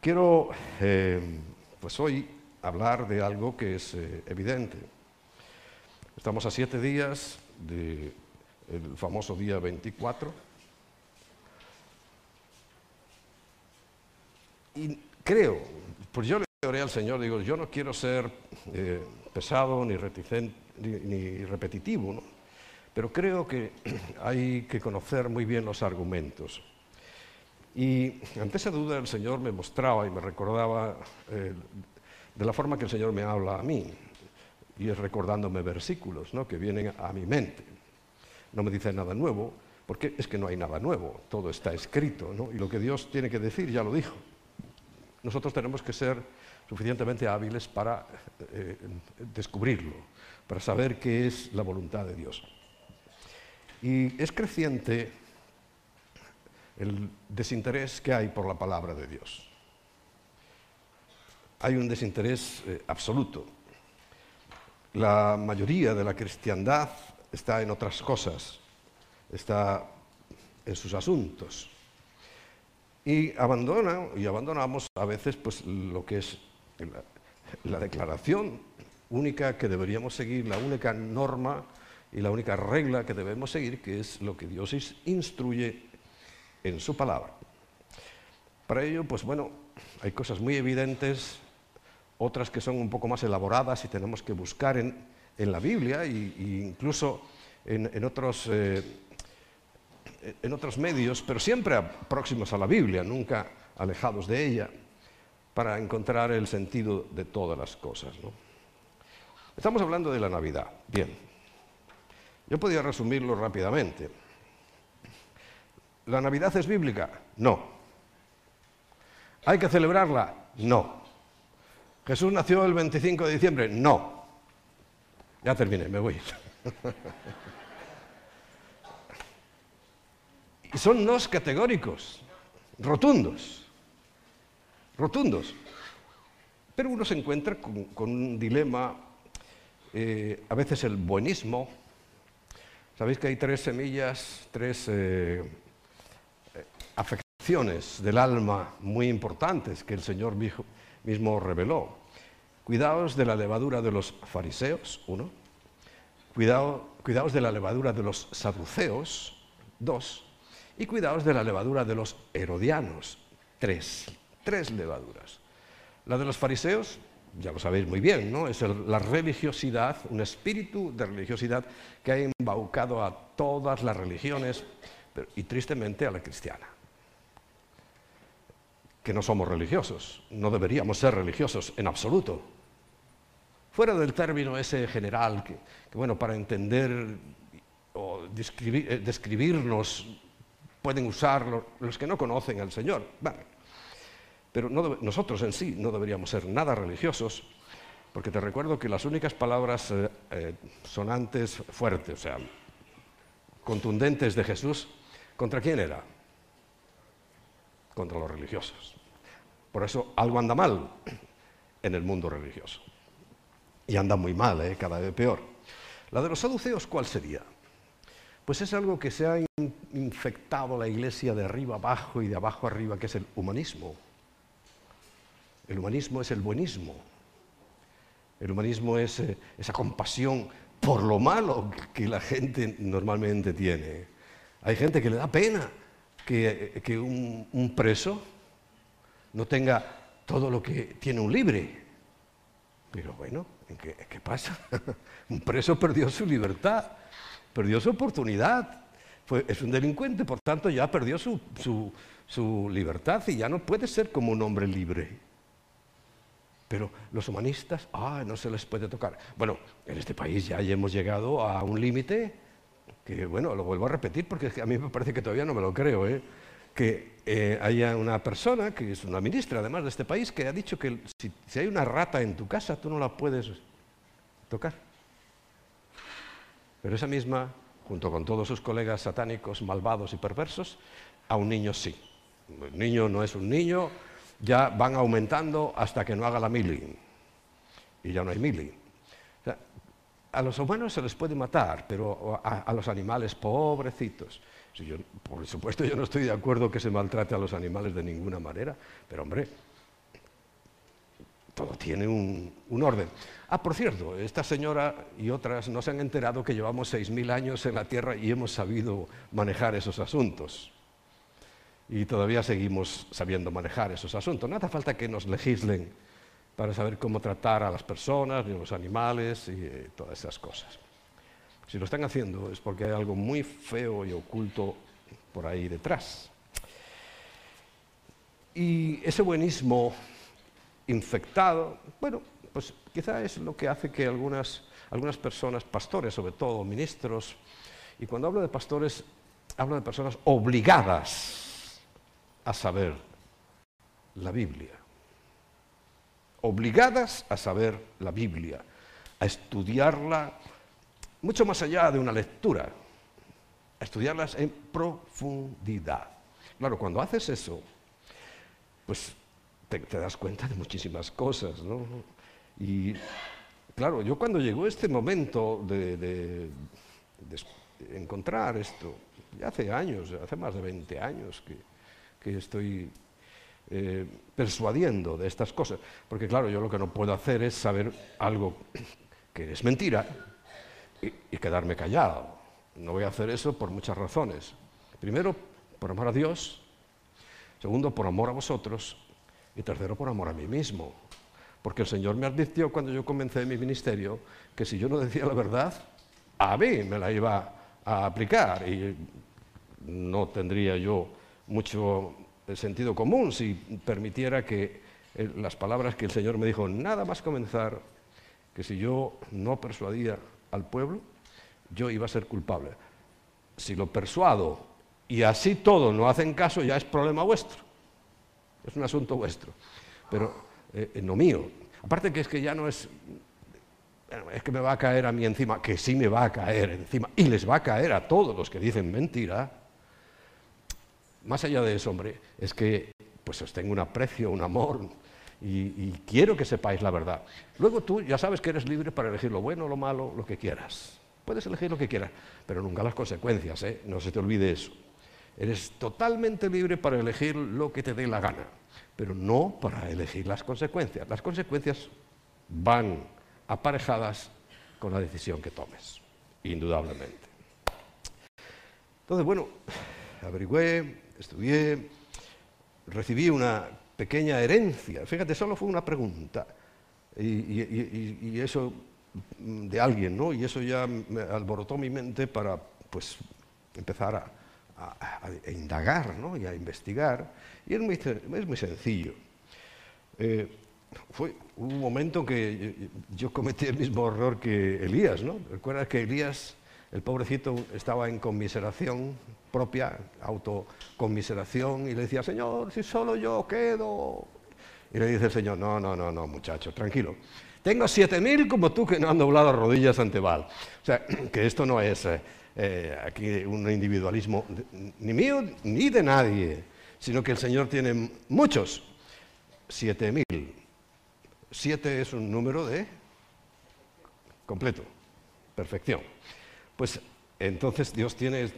Quiero, eh, pues hoy, hablar de algo que es eh, evidente. Estamos a siete días del famoso día 24. Y creo, pues yo le oré al Señor, digo, yo no quiero ser eh, pesado ni, reticente, ni, repetitivo, ¿no? pero creo que hay que conocer muy bien los argumentos. Y ante esa duda el Señor me mostraba y me recordaba eh, de la forma que el Señor me habla a mí, y es recordándome versículos ¿no? que vienen a mi mente. No me dice nada nuevo, porque es que no hay nada nuevo, todo está escrito, ¿no? y lo que Dios tiene que decir ya lo dijo. Nosotros tenemos que ser suficientemente hábiles para eh, descubrirlo, para saber qué es la voluntad de Dios. Y es creciente el desinterés que hay por la palabra de Dios. Hay un desinterés eh, absoluto. La mayoría de la cristiandad está en otras cosas, está en sus asuntos. Y abandona y abandonamos a veces pues, lo que es la, la declaración única que deberíamos seguir, la única norma y la única regla que debemos seguir, que es lo que Dios instruye en su palabra. Para ello, pues bueno, hay cosas muy evidentes, otras que son un poco más elaboradas y tenemos que buscar en, la Biblia e incluso en, otros, eh, en otros medios, pero siempre próximos a la Biblia, nunca alejados de ella, para encontrar el sentido de todas las cosas. Estamos hablando de la Navidad. Bien, yo podría resumirlo rápidamente. ¿La Navidad es bíblica? No. ¿Hay que celebrarla? No. ¿Jesús nació el 25 de diciembre? No. Ya terminé, me voy. y son nos categóricos, rotundos, rotundos. Pero uno se encuentra con, un dilema, eh, a veces el buenismo. Sabéis que hay tres semillas, tres eh, afecciones del alma muy importantes que el Señor mismo reveló. Cuidaos de la levadura de los fariseos, uno. Cuidado, cuidaos de la levadura de los saduceos, dos. Y cuidaos de la levadura de los herodianos, tres. Tres levaduras. La de los fariseos, ya lo sabéis muy bien, ¿no? Es la religiosidad, un espíritu de religiosidad que ha embaucado a todas las religiones y tristemente a la cristiana que no somos religiosos, no deberíamos ser religiosos en absoluto. Fuera del término ese general, que, bueno, para entender o eh, describirnos pueden usar los, que no conocen al Señor. Pero nosotros en sí no deberíamos ser nada religiosos, porque te recuerdo que las únicas palabras eh, eh, sonantes fuertes, o sea, contundentes de Jesús, ¿contra quién era? contra los religiosos. Por eso algo anda mal en el mundo religioso. Y anda muy mal, ¿eh? cada vez peor. La de los saduceos, ¿cuál sería? Pues es algo que se ha infectado la iglesia de arriba abajo y de abajo arriba, que es el humanismo. El humanismo es el buenismo. El humanismo es eh, esa compasión por lo malo que la gente normalmente tiene. Hay gente que le da pena que, un, preso no tenga todo lo que tiene un libre. Pero bueno, ¿qué, pasa? un preso perdió su libertad, perdió su oportunidad. es un delincuente, por tanto ya perdió su, su libertad y ya no puede ser como un hombre libre. Pero los humanistas, ah, no se les puede tocar. Bueno, en este país ya hemos llegado a un límite que bueno, lo vuelvo a repetir porque a mí me parece que todavía no me lo creo, ¿eh? Que eh, haya una persona, que es una ministra además de este país, que ha dicho que si, hay una rata en tu casa tú no la puedes tocar. Pero esa misma, junto con todos sus colegas satánicos, malvados y perversos, a un niño sí. El niño no es un niño, ya van aumentando hasta que no haga la mili. Y ya no hay mili a los humanos se les puede matar, pero a, los animales pobrecitos. Por supuesto yo no estoy de acuerdo que se maltrate a los animales de ninguna manera, pero hombre, todo tiene un, orden. Ah, por cierto, esta señora y otras no se han enterado que llevamos 6.000 años en la Tierra y hemos sabido manejar esos asuntos. Y todavía seguimos sabiendo manejar esos asuntos. No hace falta que nos legislen para saber cómo tratar a las personas, a los animales y eh, todas esas cosas. Si lo están haciendo es porque hay algo muy feo y oculto por ahí detrás. Y ese buenismo infectado, bueno, pues quizá es lo que hace que algunas, algunas personas, pastores sobre todo, ministros, y cuando hablo de pastores, hablo de personas obligadas a saber la Biblia. Obligadas a saber la Biblia, a estudiarla mucho más allá de una lectura, estudiarlas en profundidad. Claro, cuando haces eso, pues te, das cuenta de muchísimas cosas, ¿no? Y claro, yo cuando llegó este momento de, encontrar esto, ya hace años, hace más de 20 años que, estoy eh, persuadiendo de estas cosas, porque claro, yo lo que no puedo hacer es saber algo que es mentira y quedarme callado. No voy a hacer eso por muchas razones. Primero, por amor a Dios, Segundo, por amor a vosotros. Y tercero, por amor a mí mismo. Porque el Señor me advirtió cuando yo comencé mi ministerio que si yo no decía la verdad, a mí me la iba a aplicar y no tendría yo mucho sentido común si permitiera que eh, las palabras que el Señor me dijo, nada más comenzar, que si yo no persuadía al pueblo, yo iba a ser culpable. Si lo persuado y así todo no hacen caso, ya es problema vuestro. Es un asunto vuestro, pero eh, eh, no mío. Aparte que es que ya no es, es que me va a caer a mí encima, que sí me va a caer encima, y les va a caer a todos los que dicen mentira. Más allá de eso, hombre, es que pues os tengo un aprecio, un amor, y, quiero que sepáis la verdad. Luego tú ya sabes que eres libre para elegir lo bueno, lo malo, lo que quieras. Puedes elegir lo que quieras, pero nunca las consecuencias, ¿eh? no se te olvide eso. Eres totalmente libre para elegir lo que te dé la gana, pero no para elegir las consecuencias. Las consecuencias van aparejadas con la decisión que tomes, indudablemente. Entonces, bueno, averigüé, estudié, recibí una pequeña herencia. Fíjate, solo fue una pregunta. Y, eso de alguien, ¿no? Y eso ya me alborotó mi mente para, pues, empezar a, a, indagar ¿no? y a investigar. Y es muy, sencillo. Eh, fue un momento que yo cometí el mismo error que Elías, ¿no? Recuerdas que Elías, el pobrecito, estaba en conmiseración propia, autoconmiseración, y le decía, Señor, si solo yo quedo. Y le dice el Señor, no, no, no, no, muchacho, tranquilo. Tengo siete mil como tú que no han doblado rodillas ante Baal. O sea, que esto no es... Eh, eh, aquí un individualismo ni mío ni de nadie, sino que el Señor tiene muchos, siete mil. Siete es un número de completo, perfección. Pues entonces Dios tiene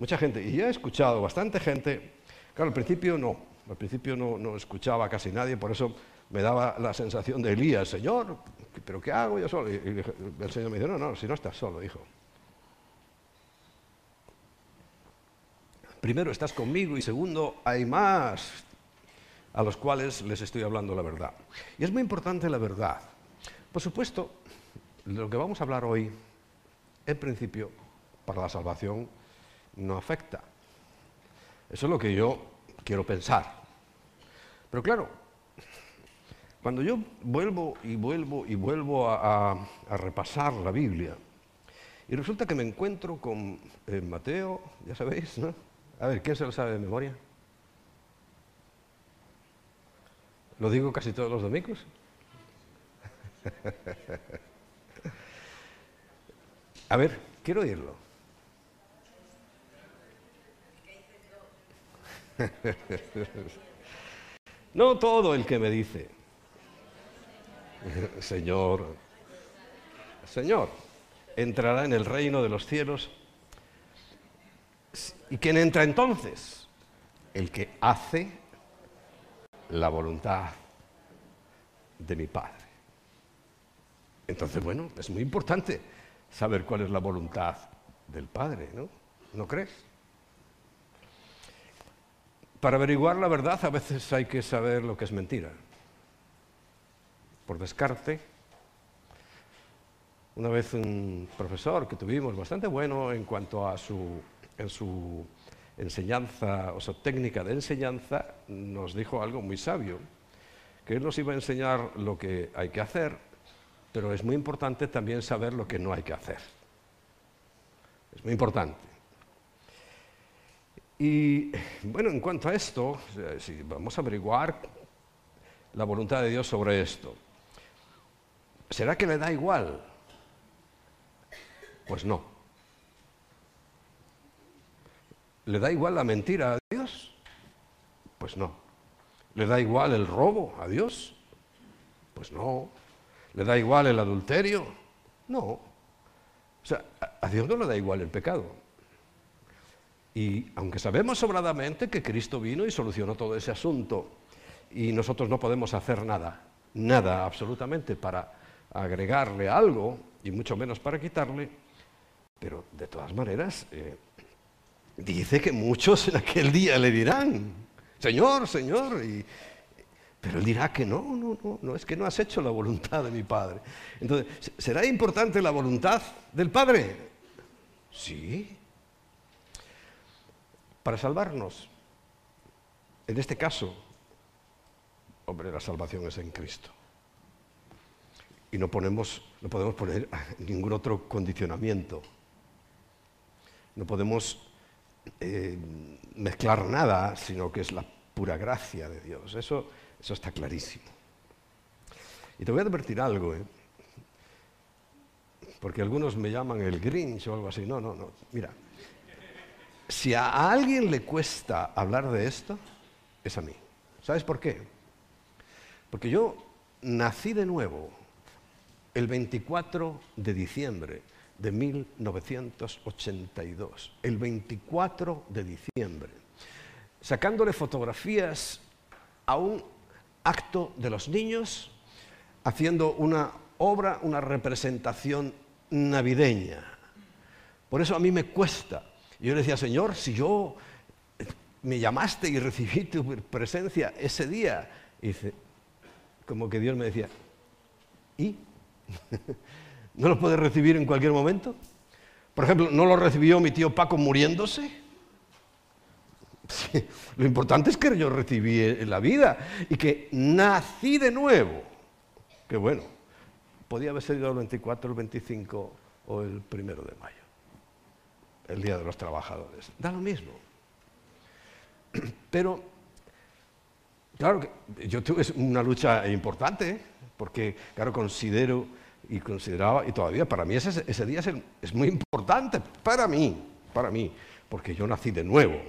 mucha gente, y ya he escuchado bastante gente, claro, al principio no, al principio no, escuchaba casi nadie, por eso me daba la sensación de Elías, Señor, ¿pero qué hago yo solo? El Señor me dijo, no, no, si no estás solo, hijo. Primero, estás conmigo y segundo, hay más a los cuales les estoy hablando la verdad. Y es muy importante la verdad. Por supuesto, lo que vamos a hablar hoy, en principio, para la salvación, no afecta. Eso es lo que yo quiero pensar. Pero claro, cuando yo vuelvo y vuelvo y vuelvo a, repasar la Biblia, y resulta que me encuentro con eh, Mateo, ya sabéis, ¿no? A ver, ¿quién se lo sabe de memoria? ¿Lo digo casi todos los domingos? A ver, quiero oírlo. No todo el que me dice, Señor, Señor, entrará en el reino de los cielos ¿Y quién entra entonces? El que hace la voluntad de mi Padre. Entonces, bueno, es muy importante saber cuál es la voluntad del Padre, ¿no? ¿No crees? Para averiguar la verdad a veces hay que saber lo que es mentira. Por descarte, una vez un profesor que tuvimos bastante bueno en cuanto a su, en su enseñanza, o su técnica de enseñanza, nos dijo algo muy sabio, que él nos iba a enseñar lo que hay que hacer, pero es muy importante también saber lo que no hay que hacer. Es muy importante. Y bueno, en cuanto a esto, si vamos a averiguar la voluntad de Dios sobre esto, ¿será que le da igual? Pues no. ¿Le da igual la mentira a Dios? Pues no. ¿Le da igual el robo a Dios? Pues no. ¿Le da igual el adulterio? No. O sea, a Dios no le da igual el pecado. Y aunque sabemos sobradamente que Cristo vino y solucionó todo ese asunto, y nosotros no podemos hacer nada, nada absolutamente para agregarle algo, y mucho menos para quitarle, pero de todas maneras, eh, dice que muchos en aquel día le dirán, Señor, Señor, pero él dirá que no, no, no, no, es que no has hecho la voluntad de mi Padre. Entonces, ¿será importante la voluntad del Padre? Sí. Para salvarnos, en este caso, hombre, la salvación es en Cristo. Y no, ponemos, no podemos poner ningún otro condicionamiento. No podemos eh, mezclar nada, sino que es la pura gracia de Dios. Eso eso está clarísimo. Y te voy a advertir algo, ¿eh? porque algunos me llaman el Grinch o algo así. No, no, no. Mira, si a alguien le cuesta hablar de esto, es a mí. ¿Sabes por qué? Porque yo nací de nuevo el 24 de diciembre de 1982. El 24 de diciembre. Sacándole fotografías a un acto de los niños haciendo una obra, una representación navideña. Por eso a mí me cuesta. Yo le decía, Señor, si yo me llamaste y recibí tu presencia ese día, y como que Dios me decía, ¿y? ¿No lo puedes recibir en cualquier momento? Por ejemplo, ¿no lo recibió mi tío Paco muriéndose? lo importante es que yo recibí la vida y que nací de nuevo. Que bueno, podía haber sido el 24, el 25 o el primero de mayo, el Día de los Trabajadores. Da lo mismo. Pero, claro, que yo tuve una lucha importante, ¿eh? porque, claro, considero y consideraba, y todavía para mí ese, día es, es muy importante, para mí, para mí, porque yo nací de nuevo,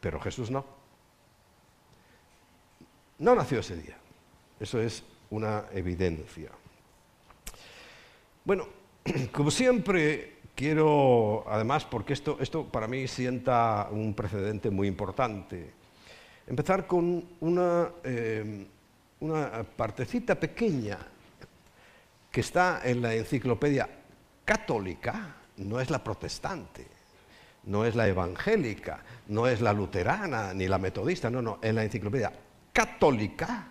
pero Jesús no. No nació ese día. Eso es una evidencia. Bueno, como siempre, quiero, además, porque esto, esto para mí sienta un precedente muy importante, empezar con una, eh, una partecita pequeña que está en la enciclopedia católica, no es la protestante no es la evangélica, no es la luterana ni la metodista, no, no, en la enciclopedia católica,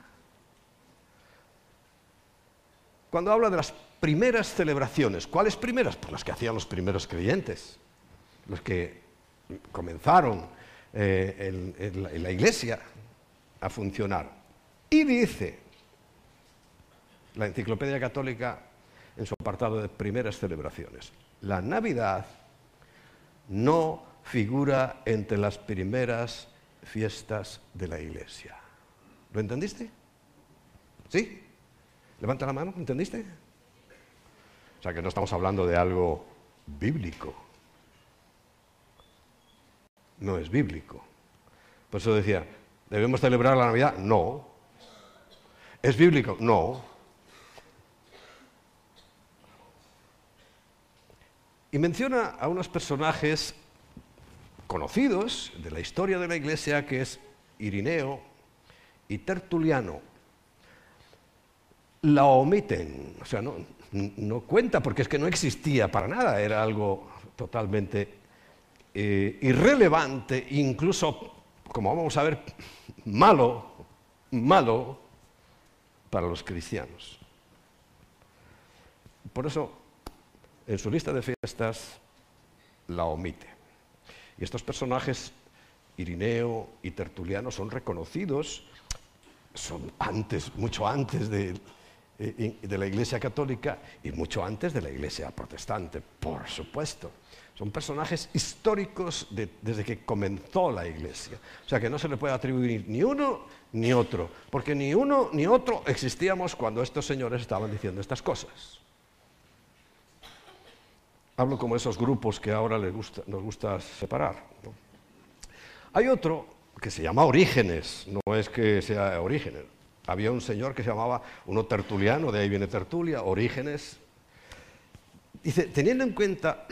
cuando habla de las primeras celebraciones, ¿cuáles primeras? Pues las que hacían los primeros creyentes, los que comenzaron eh, la iglesia a funcionar. Y dice la enciclopedia católica en su apartado de primeras celebraciones, la Navidad no figura entre las primeras fiestas de la iglesia. ¿Lo entendiste? ¿Sí? Levanta la mano, ¿entendiste? O sea que no estamos hablando de algo bíblico. No es bíblico. Por eso decía, ¿debemos celebrar la Navidad? No. ¿Es bíblico? No. Y menciona a unos personajes conocidos de la historia de la Iglesia, que es Irineo y Tertuliano. la omiten, o sea, no, no cuenta porque es que no existía para nada, era algo totalmente eh, irrelevante, incluso, como vamos a ver, malo, malo para los cristianos. Por eso, en su lista de fiestas, la omite. Y estos personajes, Irineo y Tertuliano, son reconocidos, son antes, mucho antes de, de la Iglesia Católica y mucho antes de la Iglesia Protestante, por supuesto. Son personajes históricos desde que comenzó la Iglesia. O sea que no se le puede atribuir ni uno ni otro, porque ni uno ni otro existíamos cuando estos señores estaban diciendo estas cosas. Hablo como esos grupos que ahora les gusta, nos gusta separar. Hay otro que se llama Orígenes, no es que sea Orígenes. Había un señor que se llamaba, uno tertuliano, de ahí viene tertulia, Orígenes. Dice, teniendo en cuenta,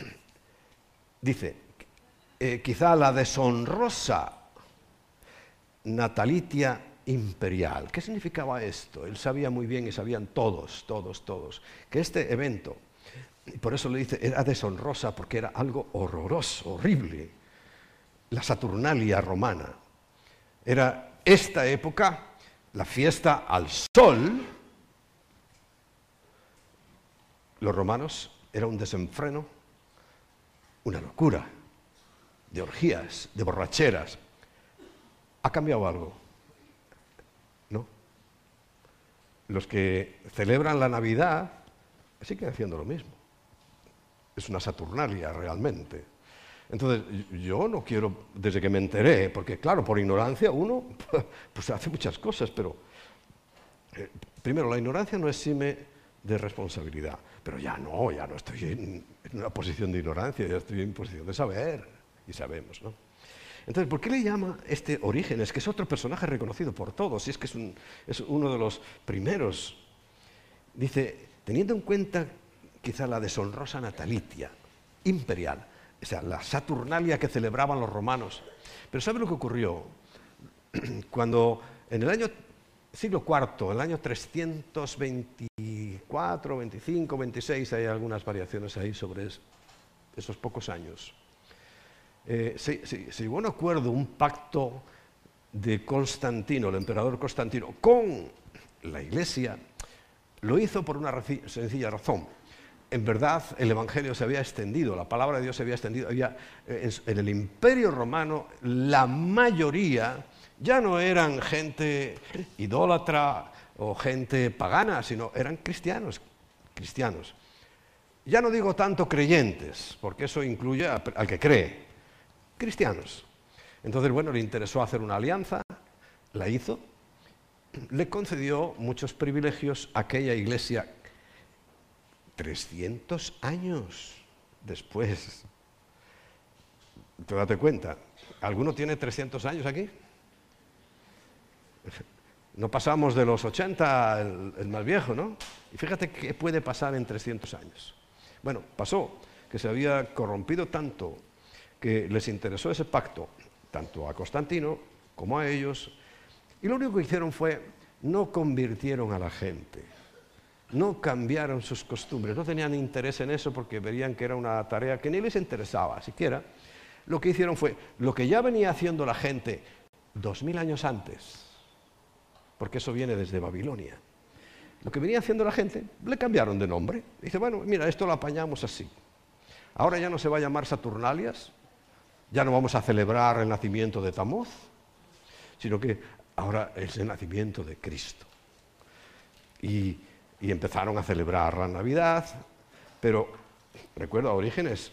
dice, eh, quizá la deshonrosa natalitia imperial. ¿Qué significaba esto? Él sabía muy bien y sabían todos, todos, todos, que este evento y por eso le dice, era deshonrosa porque era algo horroroso, horrible. La Saturnalia romana. Era esta época, la fiesta al sol. Los romanos era un desenfreno, una locura de orgías, de borracheras. ¿Ha cambiado algo? ¿No? Los que celebran la Navidad siguen haciendo lo mismo es una Saturnalia realmente. Entonces, yo no quiero, desde que me enteré, porque claro, por ignorancia uno pues hace muchas cosas, pero eh, primero, la ignorancia no exime de responsabilidad, pero ya no, ya no estoy en, una posición de ignorancia, ya estoy en posición de saber, y sabemos, ¿no? Entonces, ¿por qué le llama este Orígenes, que es otro personaje reconocido por todos, y es que es, es uno de los primeros? Dice, teniendo en cuenta quizá la deshonrosa natalitia imperial, o sea, la Saturnalia que celebraban los romanos. Pero ¿sabe lo que ocurrió? Cuando en el año siglo IV, en el año 324, 25, 26, hay algunas variaciones ahí sobre esos pocos años, eh, se, se, llegó a un acuerdo, un pacto de Constantino, el emperador Constantino, con la Iglesia, lo hizo por una sencilla razón en verdad el Evangelio se había extendido, la palabra de Dios se había extendido. Había, eh, en, el imperio romano la mayoría ya no eran gente idólatra o gente pagana, sino eran cristianos, cristianos. Ya no digo tanto creyentes, porque eso incluye al que cree, cristianos. Entonces, bueno, le interesó hacer una alianza, la hizo, le concedió muchos privilegios a aquella iglesia 300 años después. Te date cuenta, ¿alguno tiene 300 años aquí? No pasamos de los 80 el, más viejo, ¿no? Y fíjate qué puede pasar en 300 años. Bueno, pasó que se había corrompido tanto que les interesó ese pacto, tanto a Constantino como a ellos, y lo único que hicieron fue no convirtieron a la gente no cambiaron sus costumbres, no tenían interés en eso porque verían que era una tarea que ni les interesaba siquiera. Lo que hicieron fue lo que ya venía haciendo la gente dos mil años antes, porque eso viene desde Babilonia. Lo que venía haciendo la gente, le cambiaron de nombre. Dice, bueno, mira, esto lo apañamos así. Ahora ya no se va a llamar Saturnalias, ya no vamos a celebrar el nacimiento de Tamoz, sino que ahora es el nacimiento de Cristo. Y y empezaron a celebrar la Navidad, pero recuerdo a Orígenes,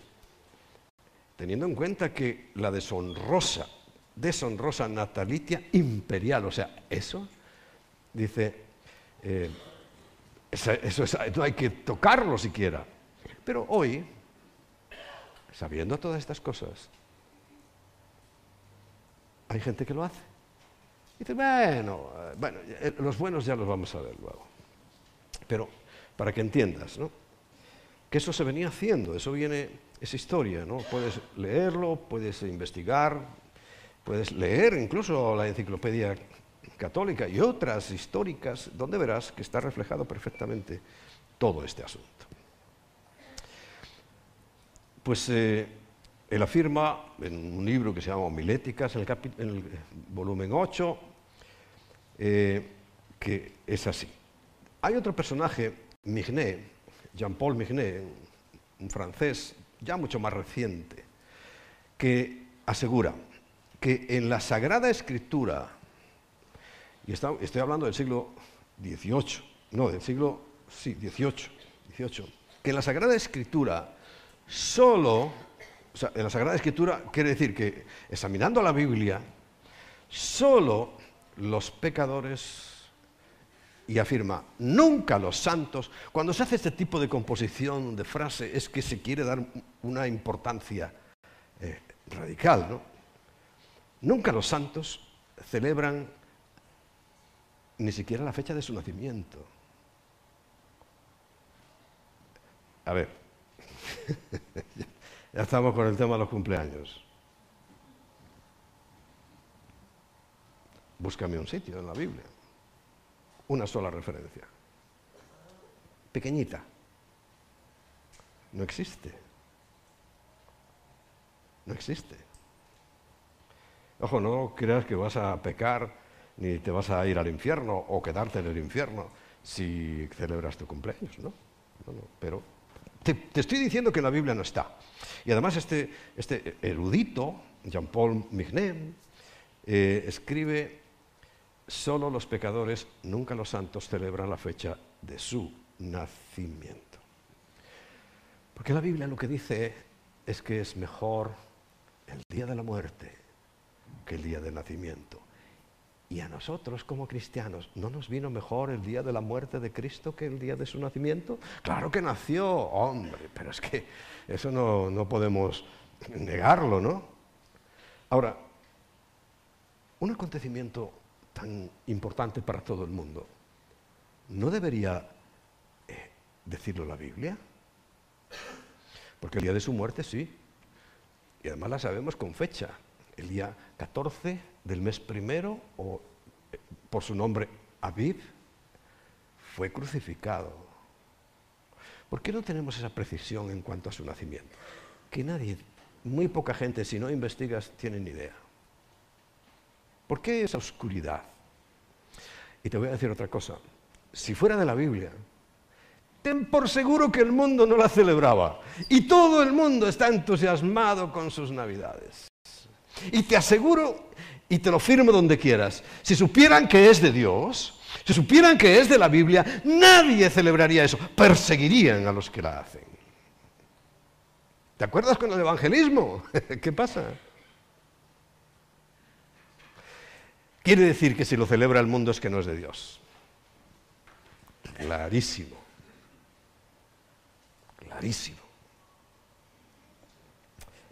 teniendo en cuenta que la deshonrosa, deshonrosa natalitia imperial, o sea, eso, dice, eh, eso, no hay que tocarlo siquiera. Pero hoy, sabiendo todas estas cosas, hay gente que lo hace. dice, bueno, eh, bueno, eh, los buenos ya los vamos a ver luego. Pero para que entiendas, ¿no? Que eso se venía haciendo, eso viene, esa historia, ¿no? Puedes leerlo, puedes investigar, puedes leer incluso la enciclopedia católica y otras históricas, donde verás que está reflejado perfectamente todo este asunto. Pues eh, él afirma en un libro que se llama Homiléticas, en el, volumen 8, eh, que es así. Hay otro personaje, Mignet, Jean-Paul Mignet, un francés ya mucho más reciente, que asegura que en la Sagrada Escritura, y estoy hablando del siglo XVIII, no, del siglo sí, XVIII, que en la Sagrada Escritura solo, o sea, en la Sagrada Escritura quiere decir que examinando la Biblia, solo los pecadores y afirma, nunca los santos, cuando se hace este tipo de composición de frase es que se quiere dar una importancia eh, radical, ¿no? Nunca los santos celebran ni siquiera la fecha de su nacimiento. A ver, ya estamos con el tema de los cumpleaños. Búscame un sitio en la Biblia. Una sola referencia. Pequeñita. No existe. No existe. Ojo, no creas que vas a pecar ni te vas a ir al infierno o quedarte en el infierno si celebras tu cumpleaños, ¿no? pero te, estoy diciendo que la Biblia no está. Y además este, este erudito, Jean-Paul Mignet, eh, escribe, solo los pecadores, nunca los santos, celebran la fecha de su nacimiento. Porque la Biblia lo que dice es que es mejor el día de la muerte que el día del nacimiento. Y a nosotros como cristianos, ¿no nos vino mejor el día de la muerte de Cristo que el día de su nacimiento? Claro que nació, hombre, pero es que eso no, no podemos negarlo, ¿no? Ahora, un acontecimiento tan importante para todo el mundo, ¿no debería eh, decirlo la Biblia? Porque el día de su muerte sí, y además la sabemos con fecha el día 14 del mes primero, o eh, por su nombre Aviv, fue crucificado. ¿Por qué no tenemos esa precisión en cuanto a su nacimiento? Que nadie, muy poca gente, si no investigas, tienen idea. ¿Por qué esa oscuridad? Y te voy a decir otra cosa. Si fuera de la Biblia, ten por seguro que el mundo no la celebraba. Y todo el mundo está entusiasmado con sus navidades. Y te aseguro, y te lo firmo donde quieras, si supieran que es de Dios, si supieran que es de la Biblia, nadie celebraría eso, perseguirían a los que la hacen. ¿Te acuerdas con el evangelismo? ¿Qué pasa? Quiere decir que si lo celebra el mundo es que no es de Dios. Clarísimo. Clarísimo.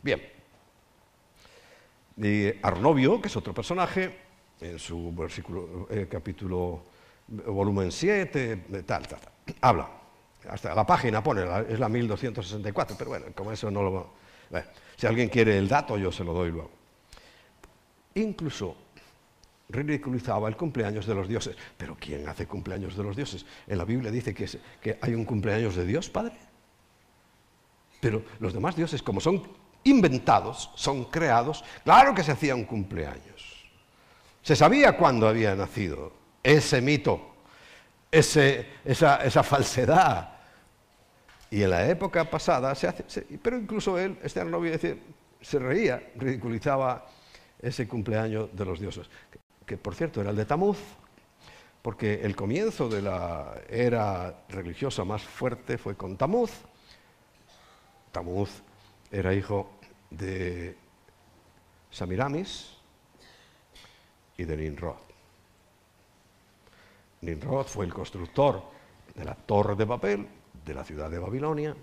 Bien. Y Arnovio, que es otro personaje, en su versículo, eh, capítulo, volumen 7, tal, tal, tal, habla. Hasta la página pone, es la 1264, pero bueno, como eso no lo... si alguien quiere el dato, yo se lo doy luego. Incluso ridiculizaba el cumpleaños de los dioses. Pero ¿quién hace cumpleaños de los dioses? En la Biblia dice que, hay un cumpleaños de Dios, Padre. Pero los demás dioses, como son inventados, son creados, claro que se hacía un cumpleaños. Se sabía cuándo había nacido ese mito, esa, falsedad. Y en la época pasada se hace, pero incluso él, este novio, se reía, ridiculizaba ese cumpleaños de los dioses, que, por cierto era el de Tamuz, porque el comienzo de la era religiosa más fuerte fue con Tamuz. Tamuz era hijo de Samiramis y de Nimrod. Nimrod fue el constructor de la torre de papel de la ciudad de Babilonia.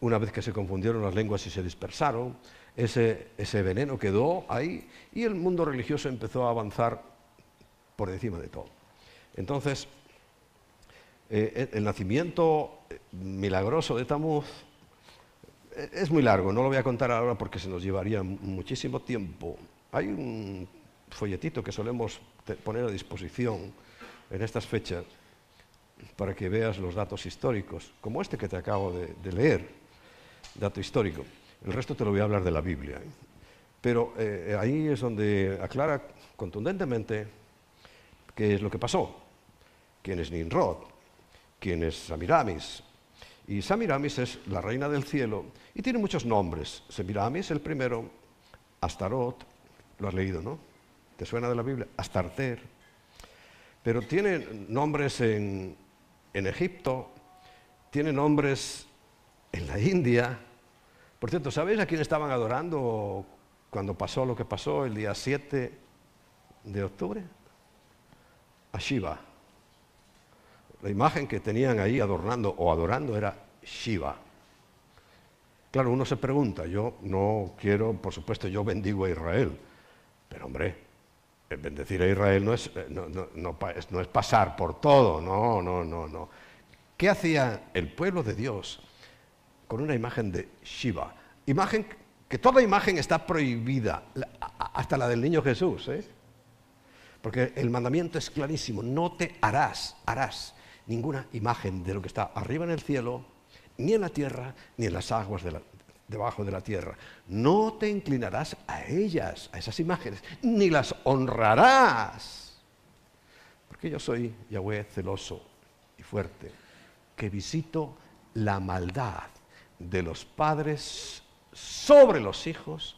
Una vez que se confundieron las lenguas y se dispersaron, ese, ese veneno quedó ahí y el mundo religioso empezó a avanzar por encima de todo. Entonces, eh, el nacimiento milagroso de Tamuz es muy largo, no lo voy a contar ahora porque se nos llevaría muchísimo tiempo. Hay un folletito que solemos poner a disposición en estas fechas para que veas los datos históricos, como este que te acabo de, leer, dato histórico. El resto te lo voy a hablar de la Biblia. ¿eh? Pero eh, ahí es donde aclara contundentemente qué es lo que pasó, quién es Nimrod, quién es Samiramis. Y Samiramis es la reina del cielo y tiene muchos nombres. Semiramis el primero, Astarot, lo has leído, ¿no? ¿Te suena de la Biblia? Astarter. Pero tiene nombres en, en Egipto, tiene nombres en la India. Por cierto, ¿sabéis a quién estaban adorando cuando pasó lo que pasó el día 7 de octubre? A Shiva. La imagen que tenían ahí adornando o adorando era Shiva. Claro, uno se pregunta, yo no quiero, por supuesto, yo bendigo a Israel, pero hombre, bendecir a Israel no es, no, no es pasar por todo, no, no, no, no. ¿Qué hacía el pueblo de Dios con una imagen de Shiva? Imagen que toda imagen está prohibida, hasta la del niño Jesús, ¿eh? Porque el mandamiento es clarísimo, no te harás, harás ninguna imagen de lo que está arriba en el cielo, ni en la tierra, ni en las aguas debajo de la tierra. No te inclinarás a ellas, a esas imágenes, ni las honrarás. Porque yo soy Yahweh celoso y fuerte, que visito la maldad de los padres sobre los hijos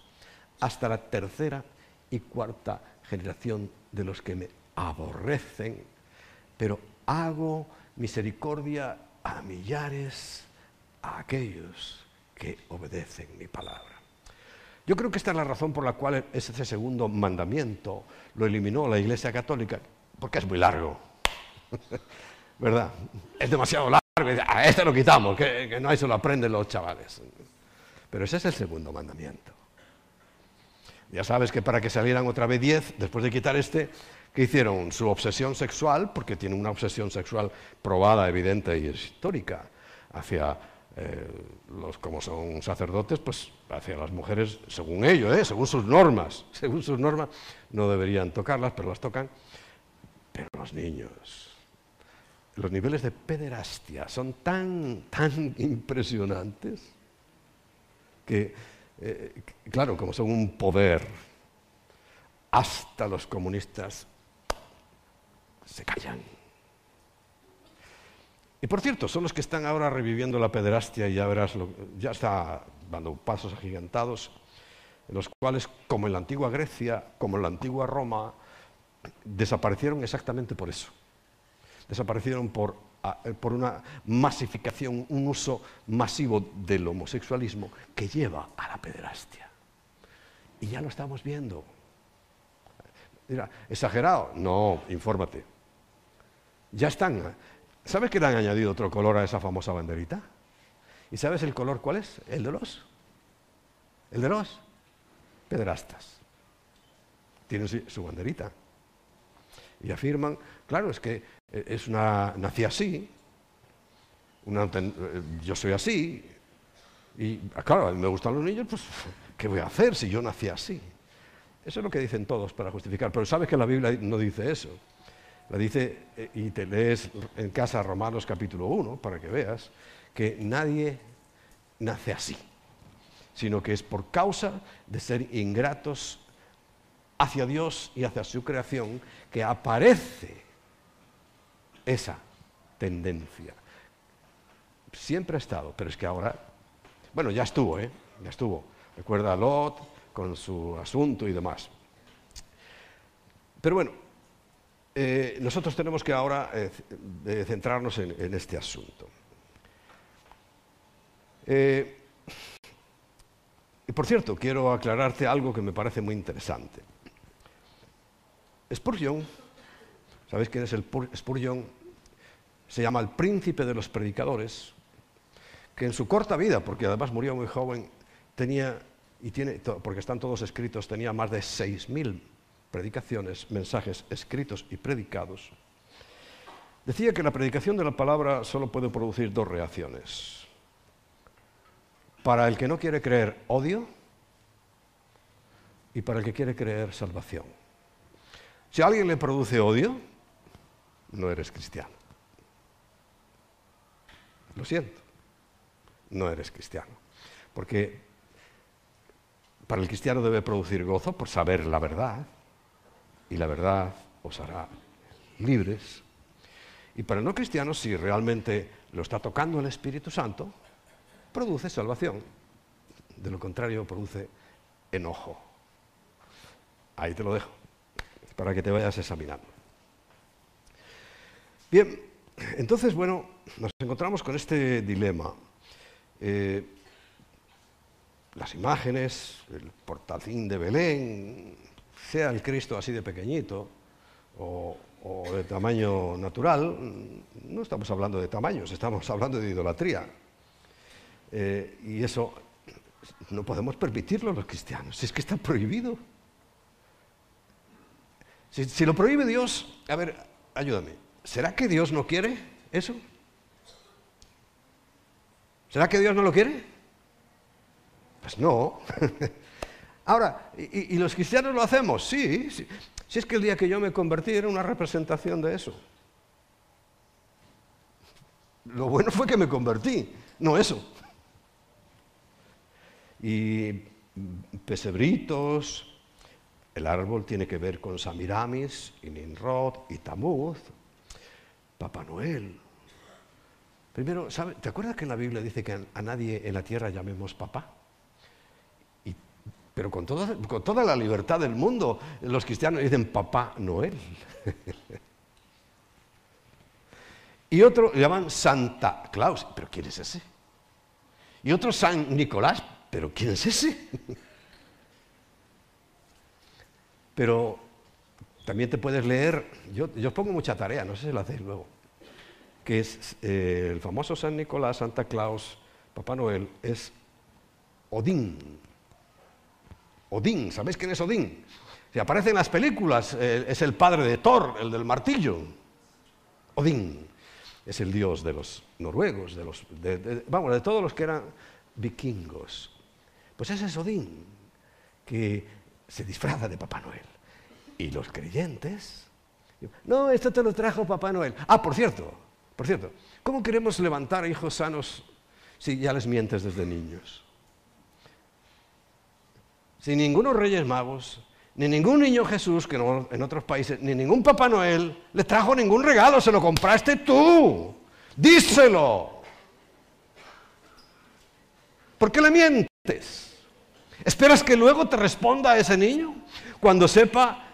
hasta la tercera y cuarta generación de los que me aborrecen, pero hago misericordia a millares a aquellos que obedecen mi palabra. Yo creo que esta es la razón por la cual ese segundo mandamiento lo eliminó la Iglesia Católica, porque es muy largo. ¿Verdad? Es demasiado largo. A este lo quitamos, que, que no eso lo aprenden los chavales. Pero ese es el segundo mandamiento. Ya sabes que para que salieran otra vez diez, después de quitar este, que hicieron su obsesión sexual, porque tiene una obsesión sexual probada, evidente y histórica, hacia eh, los como son sacerdotes, pues hacia las mujeres, según ellos, ¿eh? según sus normas, según sus normas, no deberían tocarlas, pero las tocan. Pero los niños, los niveles de pederastia son tan, tan impresionantes que, eh, claro, como son un poder, hasta los comunistas se callan. Y por cierto, son los que están ahora reviviendo la pederastia y ya verás, ya está dando pasos agigantados, en los cuales, como en la antigua Grecia, como en la antigua Roma, desaparecieron exactamente por eso. Desaparecieron por eh, por una masificación, un uso masivo del homosexualismo que lleva a la pederastia. Y ya lo estamos viendo. Mira, ¿exagerado? No, infórmate. Ya están. ¿Sabes que le han añadido otro color a esa famosa banderita? ¿Y sabes el color cuál es? El de los. El de los pederastas. Tienen su banderita. Y afirman, claro, es que eh, es una, nací así, eh, yo soy así, y ah, claro, a mí me gustan los niños, pues ¿qué voy a hacer si yo nací así? Eso es lo que dicen todos para justificar, pero sabes que la Biblia no dice eso. La dice, eh, y te lees en casa Romanos capítulo 1 para que veas, que nadie nace así, sino que es por causa de ser ingratos hacia Dios y hacia su creación que aparece esa tendencia. Siempre ha estado, pero es que ahora, bueno, ya estuvo, ¿eh? Ya estuvo. Recuerda a Lot con su asunto y demás. Pero bueno, eh, nosotros tenemos que ahora eh, centrarnos en, este asunto. Eh, y por cierto, quiero aclararte algo que me parece muy interesante. Spurgeon ¿Sabéis quién es el Spurgeon? Se llama el príncipe de los predicadores, que en su corta vida, porque además murió muy joven, tenía, y tiene, porque están todos escritos, tenía más de 6.000 predicaciones, mensajes escritos y predicados. Decía que la predicación de la palabra solo puede producir dos reacciones. Para el que no quiere creer odio y para el que quiere creer salvación. Si a alguien le produce odio, no eres cristiano. Lo siento, no eres cristiano. Porque para el cristiano debe producir gozo por saber la verdad, y la verdad os hará libres. Y para el no cristiano, si realmente lo está tocando el Espíritu Santo, produce salvación. De lo contrario, produce enojo. Ahí te lo dejo, para que te vayas examinando. Bien, entonces, bueno, nos encontramos con este dilema. Eh, las imágenes, el portalín de Belén, sea el Cristo así de pequeñito o, de tamaño natural, no estamos hablando de tamaños, estamos hablando de idolatría. Eh, y eso no podemos permitirlo los cristianos, si es que está prohibido. Si, lo prohíbe Dios, a ver, ayúdame, ¿será que Dios no quiere eso? ¿Será que Dios no lo quiere? Pues no. Ahora, ¿y, los cristianos lo hacemos? Sí, sí. Si es que el día que yo me convertí era una representación de eso. Lo bueno fue que me convertí, no eso y pesebritos. El árbol tiene que ver con Samiramis y Ninrod y Tamuz, Papá Noel. Primero, ¿te acuerdas que en la Biblia dice que a nadie en la tierra llamemos papá? pero con toda, con toda la libertad del mundo, los cristianos dicen Papá Noel. y otro llaman Santa Claus. ¿Pero quién es ese? Y otro San Nicolás. ¿pero quién es ese? Pero también te puedes leer, yo, os pongo mucha tarea, no sé si lo hacéis luego, que es eh, el famoso San Nicolás, Santa Claus, Papá Noel, es Odín. Odín, ¿sabéis quién es Odín? Si aparece en las películas, eh, es el padre de Thor, el del martillo. Odín es el dios de los noruegos, de los, vamos, de todos los que eran vikingos. Pues ese es Odín, que se disfraza de Papá Noel. Y los creyentes, no, esto te lo trajo Papá Noel. Ah, por cierto, por cierto, ¿cómo queremos levantar hijos sanos si ya les mientes desde niños? Si ninguno Reyes Magos, ni ningún niño Jesús, que en otros países, ni ningún Papá Noel le trajo ningún regalo, se lo compraste tú. Díselo. ¿Por qué le mientes? ¿Esperas que luego te responda ese niño cuando sepa,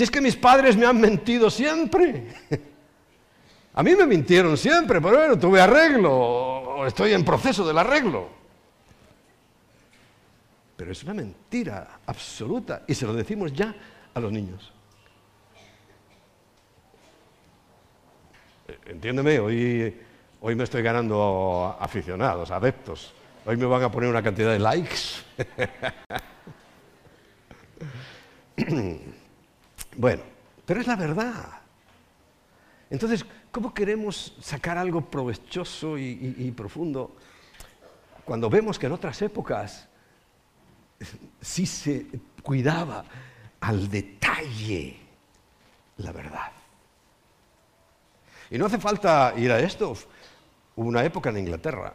si es que mis padres me han mentido siempre? A mí me mintieron siempre, pero bueno, tuve arreglo, o estoy en proceso del arreglo. Pero es una mentira absoluta y se lo decimos ya a los niños. Entiéndeme, hoy, hoy me estoy ganando aficionados, adeptos. Hoy me van a poner una cantidad de likes. bueno, pero es la verdad. Entonces, ¿cómo queremos sacar algo provechoso y, profundo cuando vemos que en otras épocas sí se cuidaba al detalle la verdad? Y no hace falta ir a esto. Hubo una época en Inglaterra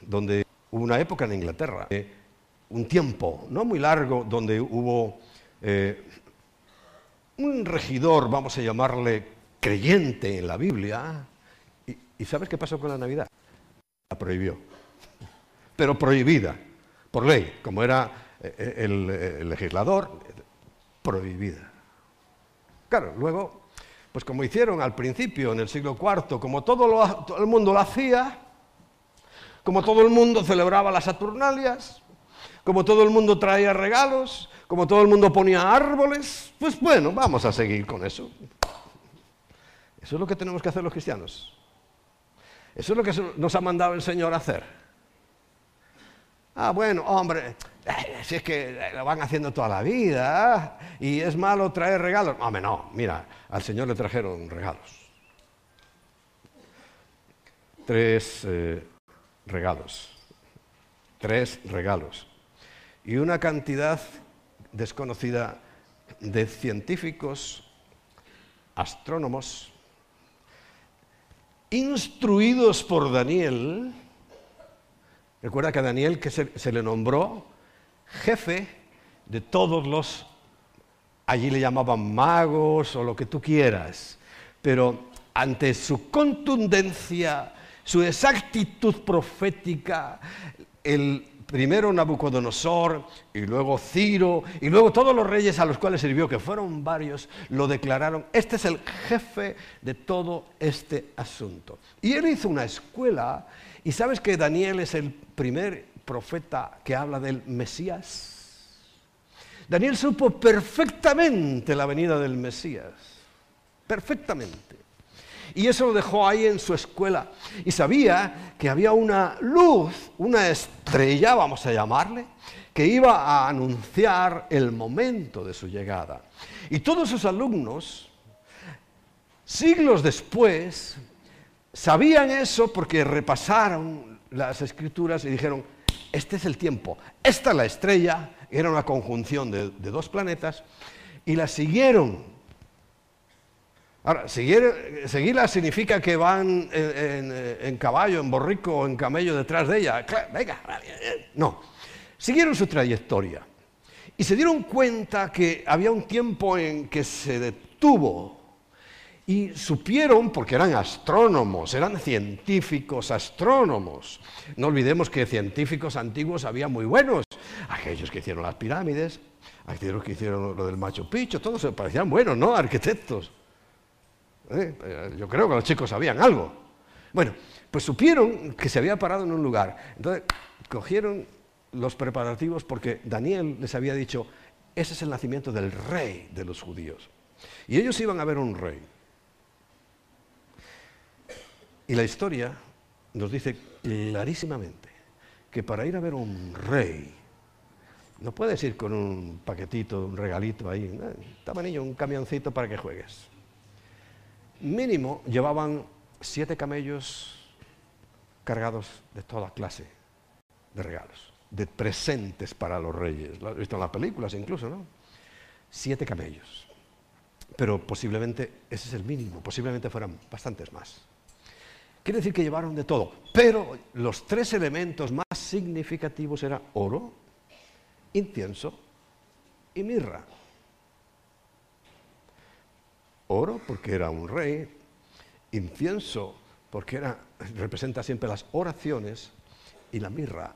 donde hubo una época en Inglaterra, eh, un tiempo no muy largo, donde hubo eh, un regidor, vamos a llamarle creyente en la Biblia, y, ¿sabes qué pasó con la Navidad? La prohibió, pero prohibida, por ley, como era eh, el, legislador, prohibida. Claro, luego, pues como hicieron al principio, en el siglo IV, como todo, todo el mundo lo hacía, como todo el mundo celebraba las Saturnalias, como todo el mundo traía regalos, como todo el mundo ponía árboles, pues bueno, vamos a seguir con eso. Eso es lo que tenemos que hacer los cristianos. Eso es lo que nos ha mandado el Señor a hacer. Ah, bueno, hombre, eh, si es que lo van haciendo toda la vida y es malo traer regalos. Hombre, no, mira, al Señor le trajeron regalos. Tres eh, regalos. Tres regalos. Y una cantidad desconocida de científicos, astrónomos, instruidos por Daniel. Recuerda que a Daniel que se, se le nombró jefe de todos los, allí le llamaban magos o lo que tú quieras, pero ante su contundencia, su exactitud profética, el primero Nabucodonosor y luego Ciro y luego todos los reyes a los cuales sirvió, que fueron varios, lo declararon, este es el jefe de todo este asunto. Y él hizo una escuela y sabes que Daniel es el primer profeta que habla del Mesías. Daniel supo perfectamente la venida del Mesías, perfectamente. Y eso lo dejó ahí en su escuela. Y sabía que había una luz, una estrella, vamos a llamarle, que iba a anunciar el momento de su llegada. Y todos sus alumnos, siglos después, sabían eso porque repasaron las escrituras y dijeron, este es el tiempo, esta es la estrella, era una conjunción de, dos planetas, y la siguieron Ahora, seguirla significa que van en, caballo, en borrico o en camello detrás de ella. Venga, no. Siguieron su trayectoria y se dieron cuenta que había un tiempo en que se detuvo y supieron, porque eran astrónomos, eran científicos astrónomos. No olvidemos que científicos antiguos había muy buenos. Aquellos que hicieron las pirámides, aquellos que hicieron lo del Machu Picchu, todos se parecían buenos, ¿no? Arquitectos. ¿Eh? Yo creo que los chicos sabían algo. Bueno, pues supieron que se había parado en un lugar. Entonces, cogieron los preparativos porque Daniel les había dicho, ese es el nacimiento del rey de los judíos. Y ellos iban a ver un rey. Y la historia nos dice clarísimamente que para ir a ver un rey, no puedes ir con un paquetito, un regalito ahí, un niño, un camioncito para que juegues mínimo llevaban siete camellos cargados de toda clase de regalos, de presentes para los reyes. Lo he visto en las películas incluso, ¿no? Siete camellos. Pero posiblemente ese es el mínimo, posiblemente fueran bastantes más. Quiere decir que llevaron de todo, pero los tres elementos más significativos eran oro, incienso y mirra oro porque era un rey, incienso porque era, representa siempre las oraciones y la mirra,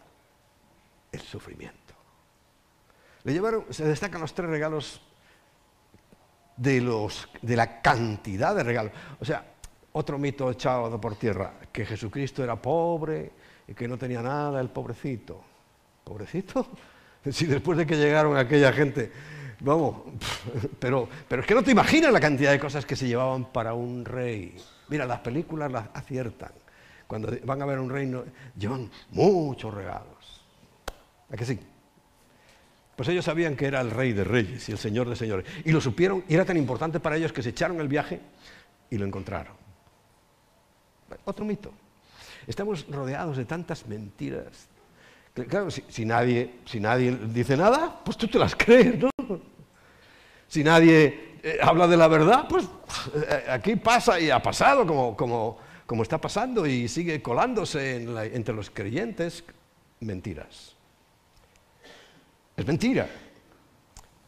el sufrimiento. Se destacan los tres regalos de, de la cantidad de regalos. O sea, otro mito echado por tierra, que Jesucristo era pobre y que no tenía nada, el pobrecito. ¿Pobrecito? Si después de que llegaron aquella gente Vamos, pero, pero es que no te imaginas la cantidad de cosas que se llevaban para un rey. Mira, las películas las aciertan. Cuando van a ver un reino, llevan muchos regalos. ¿A que sí? Pues ellos sabían que era el rey de reyes y el señor de señores. Y lo supieron y era tan importante para ellos que se echaron el viaje y lo encontraron. Otro mito. Estamos rodeados de tantas mentiras. Claro, si, nadie, si nadie dice nada, pues tú te las crees, ¿no? Si nadie eh, habla de la verdad, pues eh, aquí pasa y ha pasado como, como, como está pasando y sigue colándose entre los creyentes mentiras. Es mentira,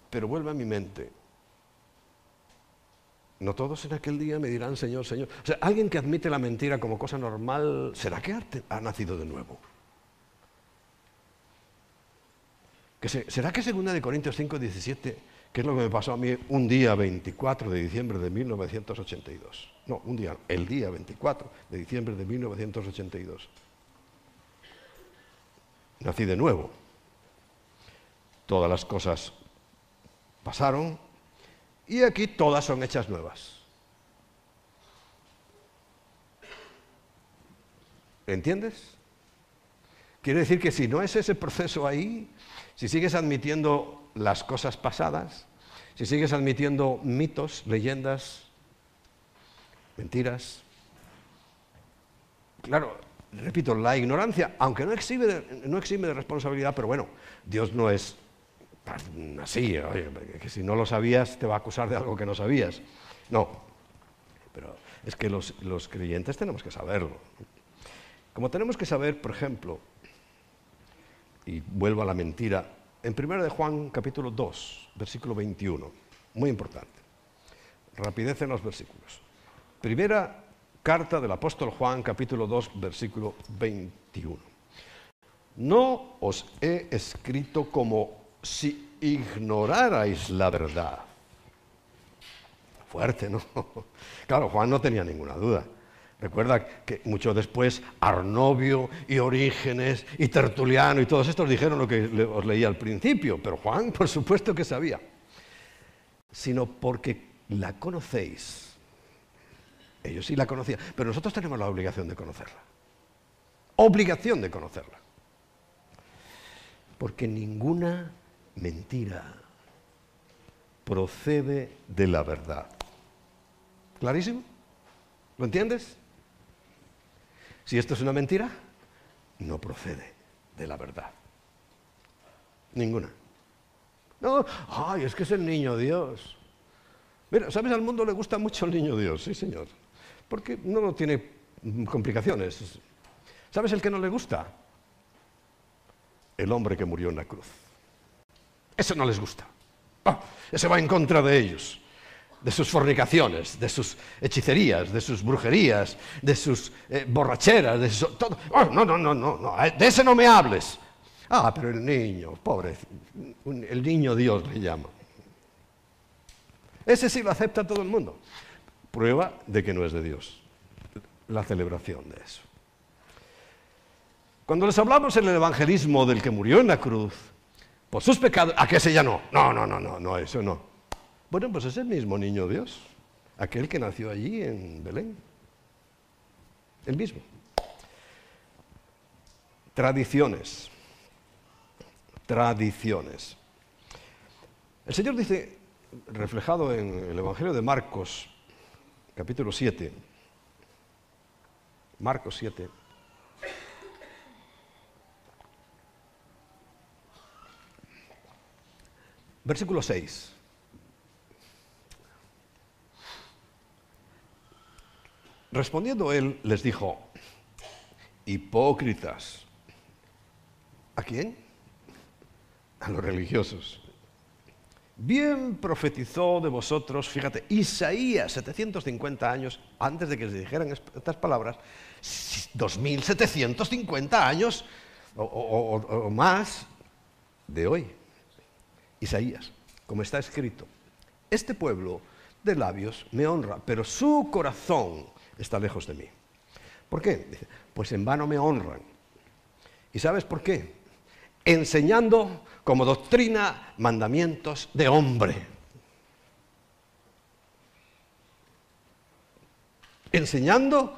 pero vuelve a mi mente. No todos en aquel día me dirán Señor, Señor. O sea, alguien que admite la mentira como cosa normal, ¿será que ha nacido de nuevo? ¿Será que 2 de Corintios 5, 17 ¿Qué es lo que me pasó a mí un día 24 de diciembre de 1982? No, un día, el día 24 de diciembre de 1982. Nací de nuevo. Todas las cosas pasaron y aquí todas son hechas nuevas. ¿Entiendes? Quiere decir que si no es ese proceso ahí, si sigues admitiendo las cosas pasadas, si sigues admitiendo mitos, leyendas, mentiras. Claro, repito, la ignorancia, aunque no exime de, no exime de responsabilidad, pero bueno, Dios no es así, oye, que si no lo sabías te va a acusar de algo que no sabías. No, pero es que los, los creyentes tenemos que saberlo. Como tenemos que saber, por ejemplo, y vuelvo a la mentira, en 1 de Juan capítulo 2, versículo 21, muy importante. Rapidez en los versículos. Primera carta del apóstol Juan capítulo 2, versículo 21. No os he escrito como si ignorarais la verdad. Fuerte, ¿no? Claro, Juan no tenía ninguna duda. Recuerda que mucho después Arnovio y Orígenes y Tertuliano y todos estos dijeron lo que os leía al principio, pero Juan por supuesto que sabía, sino porque la conocéis. Ellos sí la conocían, pero nosotros tenemos la obligación de conocerla. Obligación de conocerla. Porque ninguna mentira procede de la verdad. ¿Clarísimo? ¿Lo entiendes? Si esto es una mentira, no procede de la verdad. Ninguna. No, ay, es que es el niño Dios. Mira, ¿sabes? Al mundo le gusta mucho el niño Dios, sí, señor. Porque no tiene complicaciones. ¿Sabes el que no le gusta? El hombre que murió en la cruz. Eso no les gusta. Ah, ese va en contra de ellos de sus fornicaciones, de sus hechicerías, de sus brujerías, de sus eh, borracheras, de todo. Oh, no, no, no, no, no, de ese no me hables. Ah, pero el niño, pobre, el niño Dios le llama. Ese sí lo acepta todo el mundo. Prueba de que no es de Dios. La celebración de eso. Cuando les hablamos en el evangelismo del que murió en la cruz, por sus pecados, ¿a qué se ya no? No, no, no, no, no, eso no. Bueno, pues es el mismo niño Dios, aquel que nació allí en Belén. El mismo. Tradiciones. Tradiciones. El Señor dice, reflejado en el Evangelio de Marcos, capítulo 7, Marcos 7, versículo 6. Respondiendo él, les dijo, hipócritas. ¿A quién? A los religiosos. Bien profetizó de vosotros, fíjate, Isaías, 750 años antes de que les dijeran estas palabras, 2750 años o, o más de hoy. Isaías, como está escrito, este pueblo de labios me honra, pero su corazón está lejos de mí. ¿Por qué? pues en vano me honran. ¿Y sabes por qué? Enseñando como doctrina mandamientos de hombre. Enseñando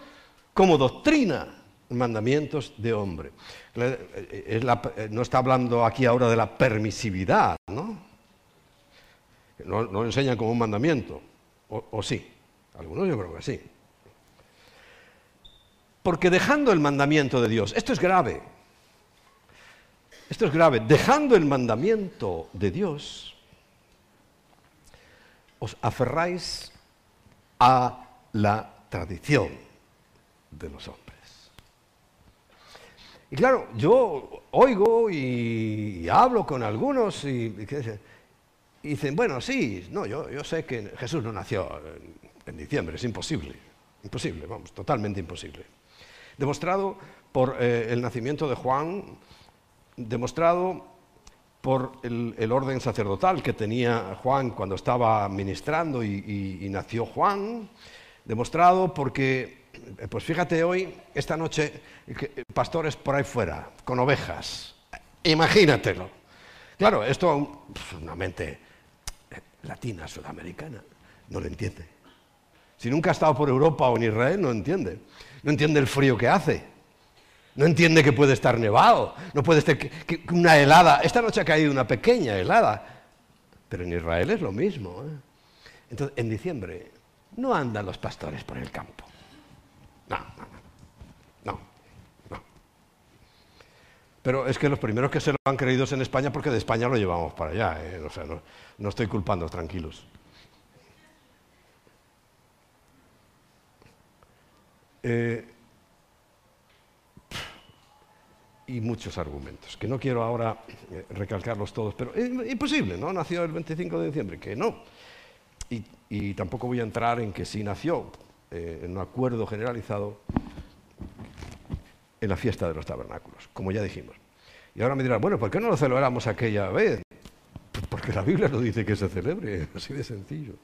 como doctrina mandamientos de hombre. no está hablando aquí ahora de la permisividad, ¿no? No, enseñan como un mandamiento, o, o sí. Algunos yo creo que sí. Porque dejando el mandamiento de Dios, esto es grave, esto es grave, dejando el mandamiento de Dios, os aferráis a la tradición de los hombres. Y claro, yo oigo y, hablo con algunos y, dicen, bueno, sí, no, yo, yo, sé que Jesús no nació en diciembre, es imposible, imposible, vamos, totalmente imposible demostrado por eh, el nacimiento de Juan, demostrado por el, orden sacerdotal que tenía Juan cuando estaba ministrando y, nació Juan, demostrado porque, eh, pues fíjate hoy, esta noche, pastores por ahí fuera, con ovejas, imagínatelo. Claro, esto pues, una mente eh, latina, sudamericana, no lo entiende. Si nunca ha estado por Europa o en Israel, no entiende. No entiende el frío que hace. No entiende que puede estar nevado. No puede estar que, una helada. Esta noche ha caído una pequeña helada. Pero en Israel es lo mismo. ¿eh? Entonces, en diciembre no andan los pastores por el campo. No, no, no. No, Pero es que los primeros que se lo han creído es en España porque de España lo llevamos para allá. ¿eh? No, no estoy culpando, tranquilos. Eh, y muchos argumentos, que no quiero ahora eh, recalcarlos todos, pero es imposible, ¿no? Nació el 25 de diciembre, que no. Y, tampoco voy a entrar en que sí nació, eh, en un acuerdo generalizado, en la fiesta de los tabernáculos, como ya dijimos. Y ahora me dirán, bueno, ¿por qué no lo celebramos aquella vez? Pues porque la Biblia no dice que se celebre, así de sencillo.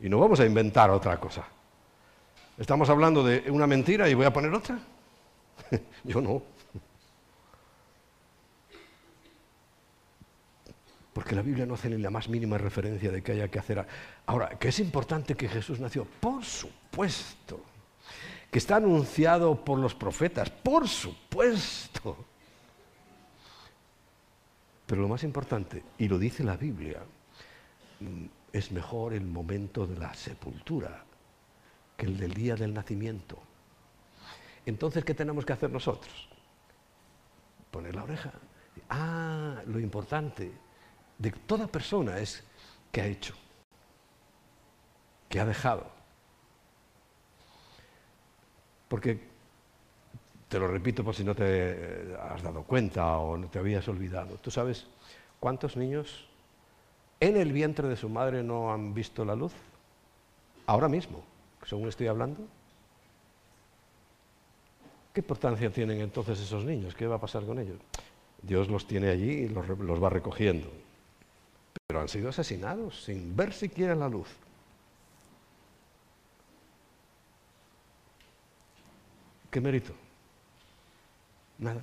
Y no vamos a inventar otra cosa. Estamos hablando de una mentira y voy a poner otra. Yo no. Porque la Biblia no hace ni la más mínima referencia de que haya que hacer. Ahora, ¿que es importante que Jesús nació? Por supuesto. Que está anunciado por los profetas, por supuesto. Pero lo más importante, y lo dice la Biblia, mm, es mejor el momento de la sepultura que el del día del nacimiento. Entonces, ¿qué tenemos que hacer nosotros? Poner la oreja. Ah, lo importante de toda persona es que ha hecho, que ha dejado. Porque, te lo repito por si no te has dado cuenta o no te habías olvidado, ¿tú sabes cuántos niños en el vientre de su madre no han visto la luz? Ahora mismo, según estoy hablando. ¿Qué importancia tienen entonces esos niños? ¿Qué va a pasar con ellos? Dios los tiene allí y los, va recogiendo. Pero han sido asesinados sin ver siquiera la luz. ¿Qué mérito? Nada.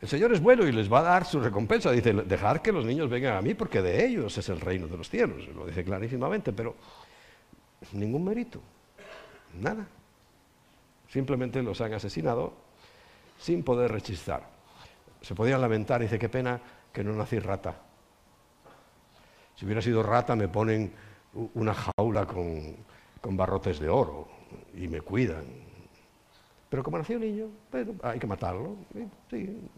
El Señor es bueno y les va a dar su recompensa. Dice, dejar que los niños vengan a mí porque de ellos es el reino de los cielos. Lo dice clarísimamente, pero ningún mérito. Nada. Simplemente los han asesinado sin poder rechistar. Se podían lamentar, dice, qué pena que no nací rata. Si hubiera sido rata me ponen una jaula con, barrotes de oro y me cuidan. Pero como nació niño, hay que matarlo. Sí,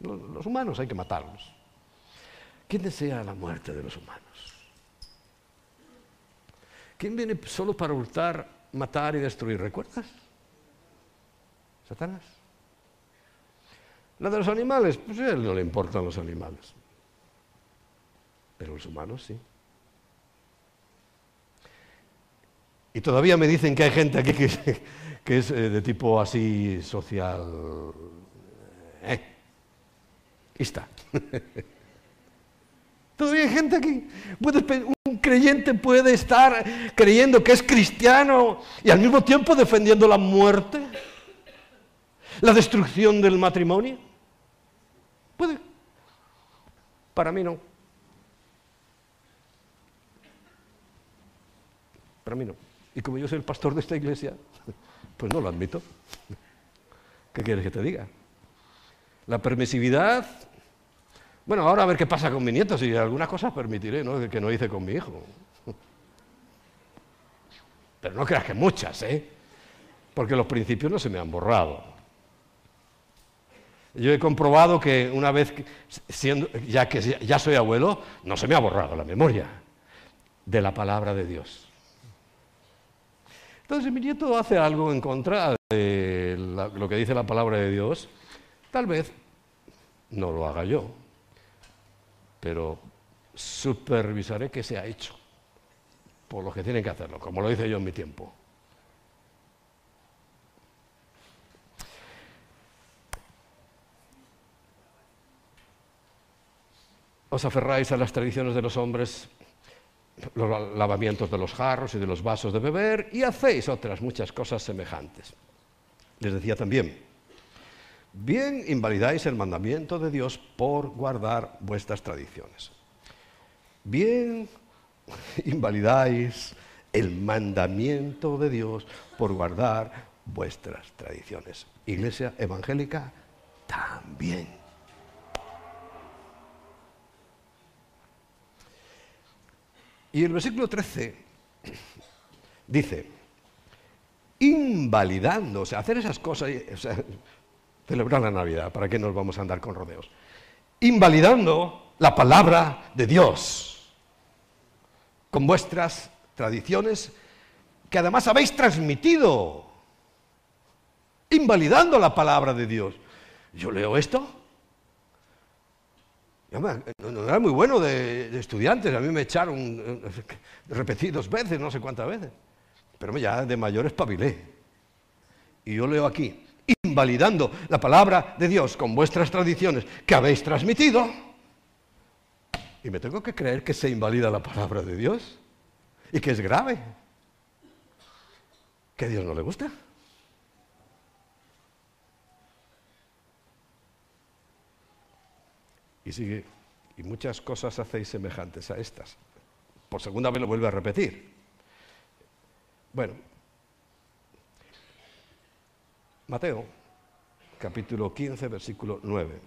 los humanos hay que matarlos. ¿Quién desea la muerte de los humanos? ¿Quién viene solo para hurtar, matar y destruir? ¿Recuerdas? Satanás. La de los animales, pues a él no le importan los animales. Pero los humanos sí. Y todavía me dicen que hay gente aquí que, es eh, de tipo así social. ¿Eh? Está. Todavía hay gente aquí. un creyente puede estar creyendo que es cristiano y al mismo tiempo defendiendo la muerte la destrucción del matrimonio? Puede. Para mí no. Para mí no. Y como yo soy el pastor de esta iglesia, pues no lo admito. ¿Qué quieres que te diga? La permisividad. Bueno, ahora a ver qué pasa con mi nieto, si algunas cosas permitiré, ¿no? Que no hice con mi hijo. Pero no creas que muchas, ¿eh? Porque los principios no se me han borrado. Yo he comprobado que una vez, siendo, ya que ya soy abuelo, no se me ha borrado la memoria de la palabra de Dios. Entonces, si mi nieto hace algo en contra de lo que dice la palabra de Dios, tal vez no lo haga yo, pero supervisaré que se ha hecho por los que tienen que hacerlo, como lo hice yo en mi tiempo. os aferráis a las tradiciones de los hombres, los lavamientos de los jarros y de los vasos de beber, y hacéis otras muchas cosas semejantes. Les decía también, bien invalidáis el mandamiento de Dios por guardar vuestras tradiciones. Bien invalidáis el mandamiento de Dios por guardar vuestras tradiciones. Iglesia evangélica también. Y el versículo 13 dice, invalidando, o sea, hacer esas cosas, celebrar la Navidad. ¿Para qué nos vamos a andar con rodeos? Invalidando la palabra de Dios con vuestras tradiciones que además habéis transmitido, invalidando la palabra de Dios. Yo leo esto. No era muy bueno de, estudiantes, a mí me echaron, eh, repetí dos veces, no sé cuántas veces, pero ya de mayor espabilé. Y yo leo aquí, invalidando la palabra de Dios con vuestras tradiciones que habéis transmitido, y me tengo que creer que se invalida la palabra de Dios y que es grave. Que a Dios no le gusta. Y sigue, y muchas cosas hacéis semejantes a estas. Por segunda vez lo vuelve a repetir. Bueno, Mateo, capítulo 15, versículo 9.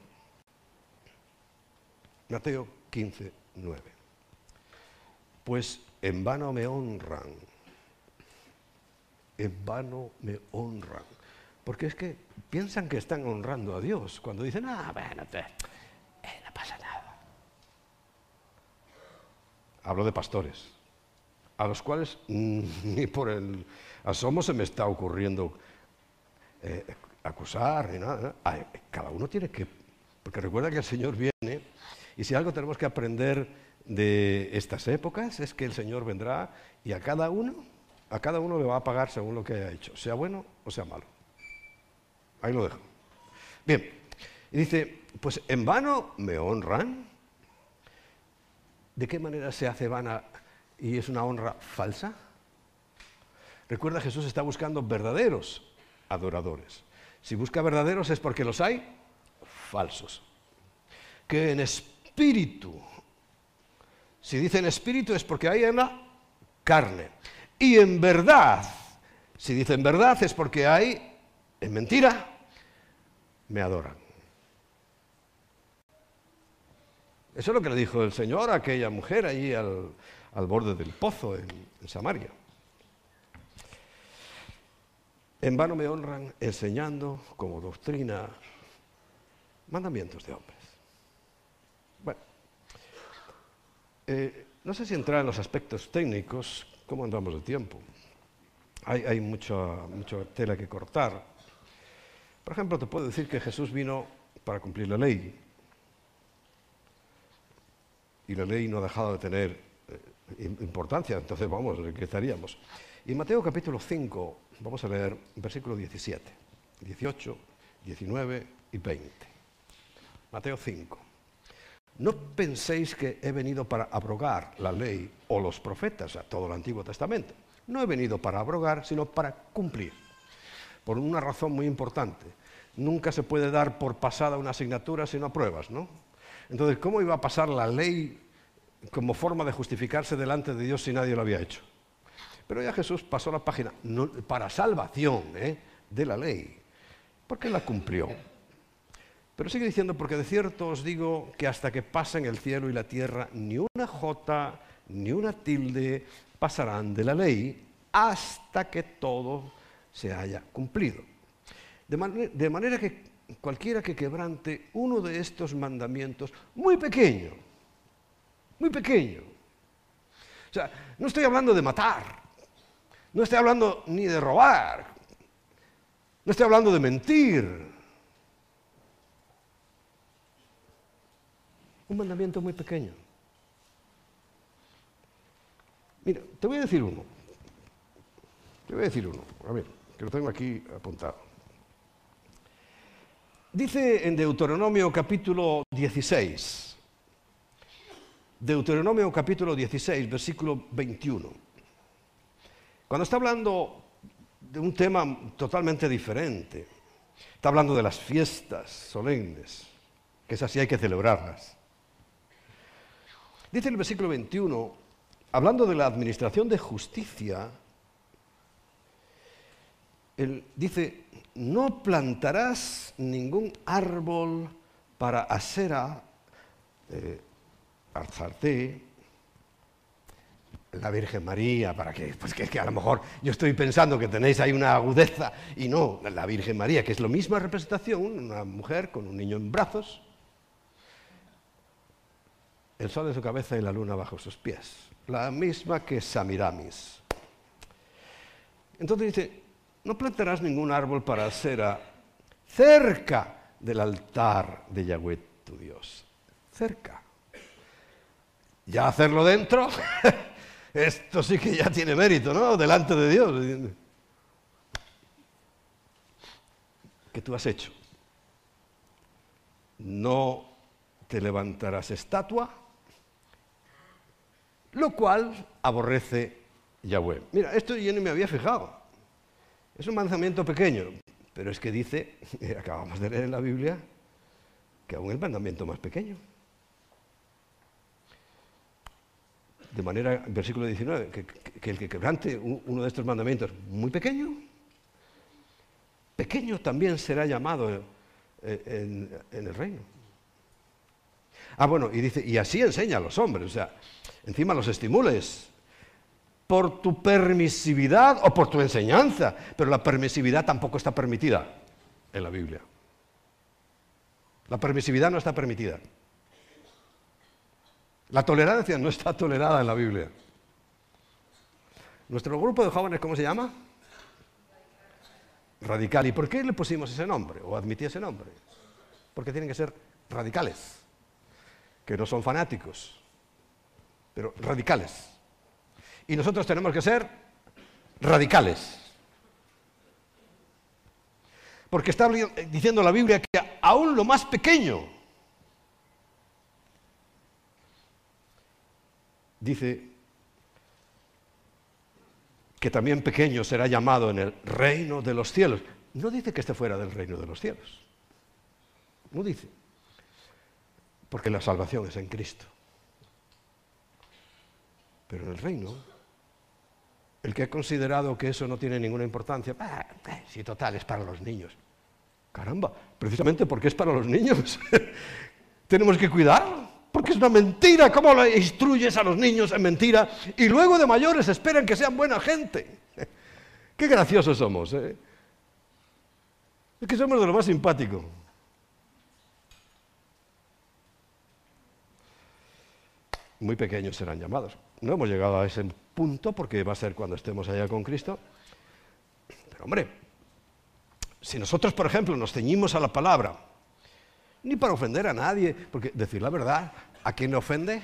Mateo 15, 9. Pues en vano me honran, en vano me honran. Porque es que piensan que están honrando a Dios cuando dicen, ah, bueno, eh, no pasa nada. Hablo de pastores, a los cuales ni por el asomo se me está ocurriendo eh, acusar ni nada. Cada uno tiene que, porque recuerda que el Señor viene y si algo tenemos que aprender de estas épocas es que el Señor vendrá y a cada uno, a cada uno le va a pagar según lo que haya hecho, sea bueno o sea malo. Ahí lo dejo. Bien, y dice, pues en vano me honran. ¿De qué manera se hace vana y es una honra falsa? Recuerda, Jesús está buscando verdaderos adoradores. Si busca verdaderos es porque los hay falsos. Que en espíritu. Si dicen espíritu es porque hay en la carne. Y en verdad, si dicen verdad es porque hay en mentira, me adoran. Eso es lo que le dijo el Señor a aquella mujer allí al, borde del pozo en, en Samaria. En vano me honran enseñando como doctrina mandamientos de hombres. Eh, no sé si entrar en los aspectos técnicos, ¿cómo andamos de tiempo? Hay, mucha, mucha tela que cortar. Por ejemplo, te puedo decir que Jesús vino para cumplir la ley. Y la ley no ha dejado de tener eh, importancia, entonces vamos, ¿qué estaríamos? Y en Mateo capítulo 5, vamos a leer versículo 17, 18, 19 y 20. Mateo 5. No penséis que he venido para abrogar la ley o los profetas, a todo el Antiguo Testamento. No he venido para abrogar, sino para cumplir. Por una razón muy importante. Nunca se puede dar por pasada una asignatura si no apruebas, ¿no? Entonces, ¿cómo iba a pasar la ley como forma de justificarse delante de Dios si nadie lo había hecho? Pero ya Jesús pasó la página para salvación ¿eh? de la ley, porque la cumplió. Pero sigue diciendo, porque de cierto os digo que hasta que pasen el cielo y la tierra, ni una jota ni una tilde pasarán de la ley hasta que todo se haya cumplido. De, de manera que cualquiera que quebrante uno de estos mandamientos, muy pequeño, muy pequeño, o sea, no estoy hablando de matar, no estoy hablando ni de robar, no estoy hablando de mentir, Un mandamiento muy pequeño. Mira, te voy a decir uno. Te voy a decir uno. A ver, que lo tengo aquí apuntado. Dice en Deuteronomio capítulo 16, Deuteronomio capítulo 16, versículo 21. Cuando está hablando de un tema totalmente diferente, está hablando de las fiestas solemnes, que es así hay que celebrarlas. Dice el versículo 21, hablando de la administración de justicia, él dice, no plantarás ningún árbol para acera, eh, arzarte, la Virgen María, para que, pues que, a lo mejor yo estoy pensando que tenéis ahí una agudeza, y no, la Virgen María, que es la misma representación, una mujer con un niño en brazos, el sol en su cabeza y la luna bajo sus pies, la misma que Samiramis. Entonces dice, no plantarás ningún árbol para cera cerca del altar de Yahweh tu Dios, cerca. Ya hacerlo dentro, esto sí que ya tiene mérito, ¿no? Delante de Dios. ¿Qué tú has hecho? No te levantarás estatua, lo cual aborrece Yahweh. Mira, esto yo no me había fijado. Es un mandamiento pequeño, pero es que dice, acabamos de leer en la Biblia, que aún el mandamiento más pequeño. De manera, versículo 19, que, el que quebrante uno de estos mandamientos muy pequeño, pequeño también será llamado eh, en, en el reino. Ah, bueno, y dice, y así enseña a los hombres, o sea, encima los estimules por tu permisividad o por tu enseñanza, pero la permisividad tampoco está permitida en la Biblia. La permisividad no está permitida. La tolerancia no está tolerada en la Biblia. Nuestro grupo de jóvenes, ¿cómo se llama? Radical. ¿Y por qué le pusimos ese nombre o admití ese nombre? Porque tienen que ser radicales, que no son fanáticos, pero radicales. Y nosotros tenemos que ser radicales. Porque está diciendo la Biblia que aún lo más pequeño, dice que también pequeño será llamado en el reino de los cielos. No dice que esté fuera del reino de los cielos. No dice. Porque la salvación es en Cristo. Pero en el reino el que ha considerado que eso no tiene ninguna importancia, ah, eh, si total es para los niños. Caramba, precisamente porque es para los niños. Tenemos que cuidar, es una mentira. ¿Cómo le instruyes a los niños en mentira? Y luego de mayores esperan que sean buena gente. Qué graciosos somos. ¿eh? Es que somos de lo más simpático. Muy pequeños serán llamados. No hemos llegado a ese punto porque va a ser cuando estemos allá con Cristo. Pero hombre, si nosotros, por ejemplo, nos ceñimos a la palabra, ni para ofender a nadie, porque decir la verdad, ¿a quién le ofende?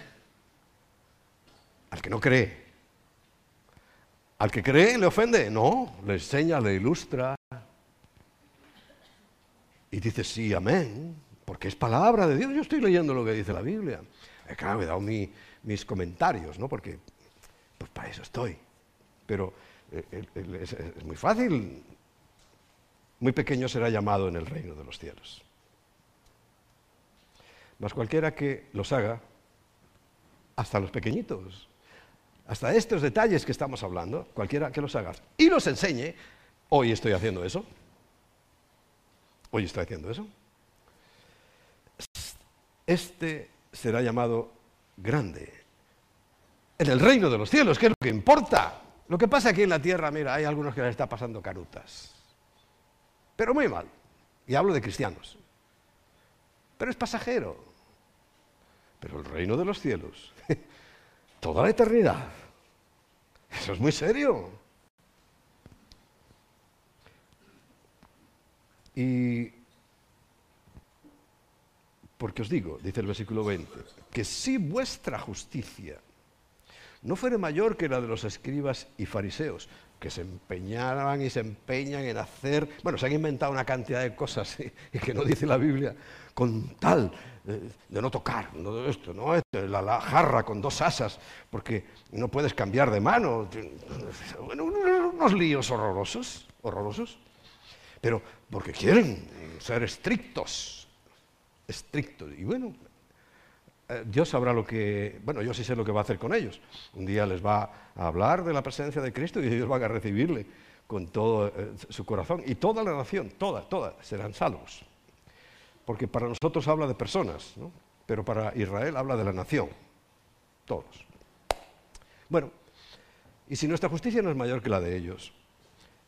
Al que no cree. Al que cree le ofende, no, le enseña, le ilustra. Y dice, sí, amén, porque es palabra de Dios. Yo estoy leyendo lo que dice la Biblia. Claro, he dado mis comentarios, ¿no? Porque pues para eso estoy. Pero eh, es, muy fácil. Muy pequeño será llamado en el reino de los cielos. Mas cualquiera que los haga, hasta los pequeñitos, hasta estos detalles que estamos hablando, cualquiera que los haga y los enseñe, hoy estoy haciendo eso. Hoy estoy haciendo eso. Este será llamado grande en el reino de los cielos, que es lo que importa. Lo que pasa aquí en la tierra, mira, hay algunos que les está pasando carutas. Pero muy mal. Y hablo de cristianos. Pero es pasajero. Pero el reino de los cielos, toda la eternidad. Eso es muy serio. Y porque os digo, dice el versículo 20, que si vuestra justicia no fuera mayor que la de los escribas y fariseos, que se empeñaban y se empeñan en hacer, bueno, se han inventado una cantidad de cosas que no dice la Biblia, con tal eh, de no tocar, no esto, no esto, la, jarra con dos asas, porque no puedes cambiar de mano, bueno, unos líos horrorosos, horrorosos, pero porque quieren ser estrictos, estrictos, y bueno, eh, Dios sabrá lo que, bueno, yo sí sé lo que va a hacer con ellos. Un día les va a hablar de la presencia de Cristo y ellos van a recibirle con todo eh, su corazón. Y toda la nación, todas, todas, serán salvos. Porque para nosotros habla de personas, pero para Israel habla de la nación. Todos. Bueno, Y si nuestra justicia no es mayor que la de ellos,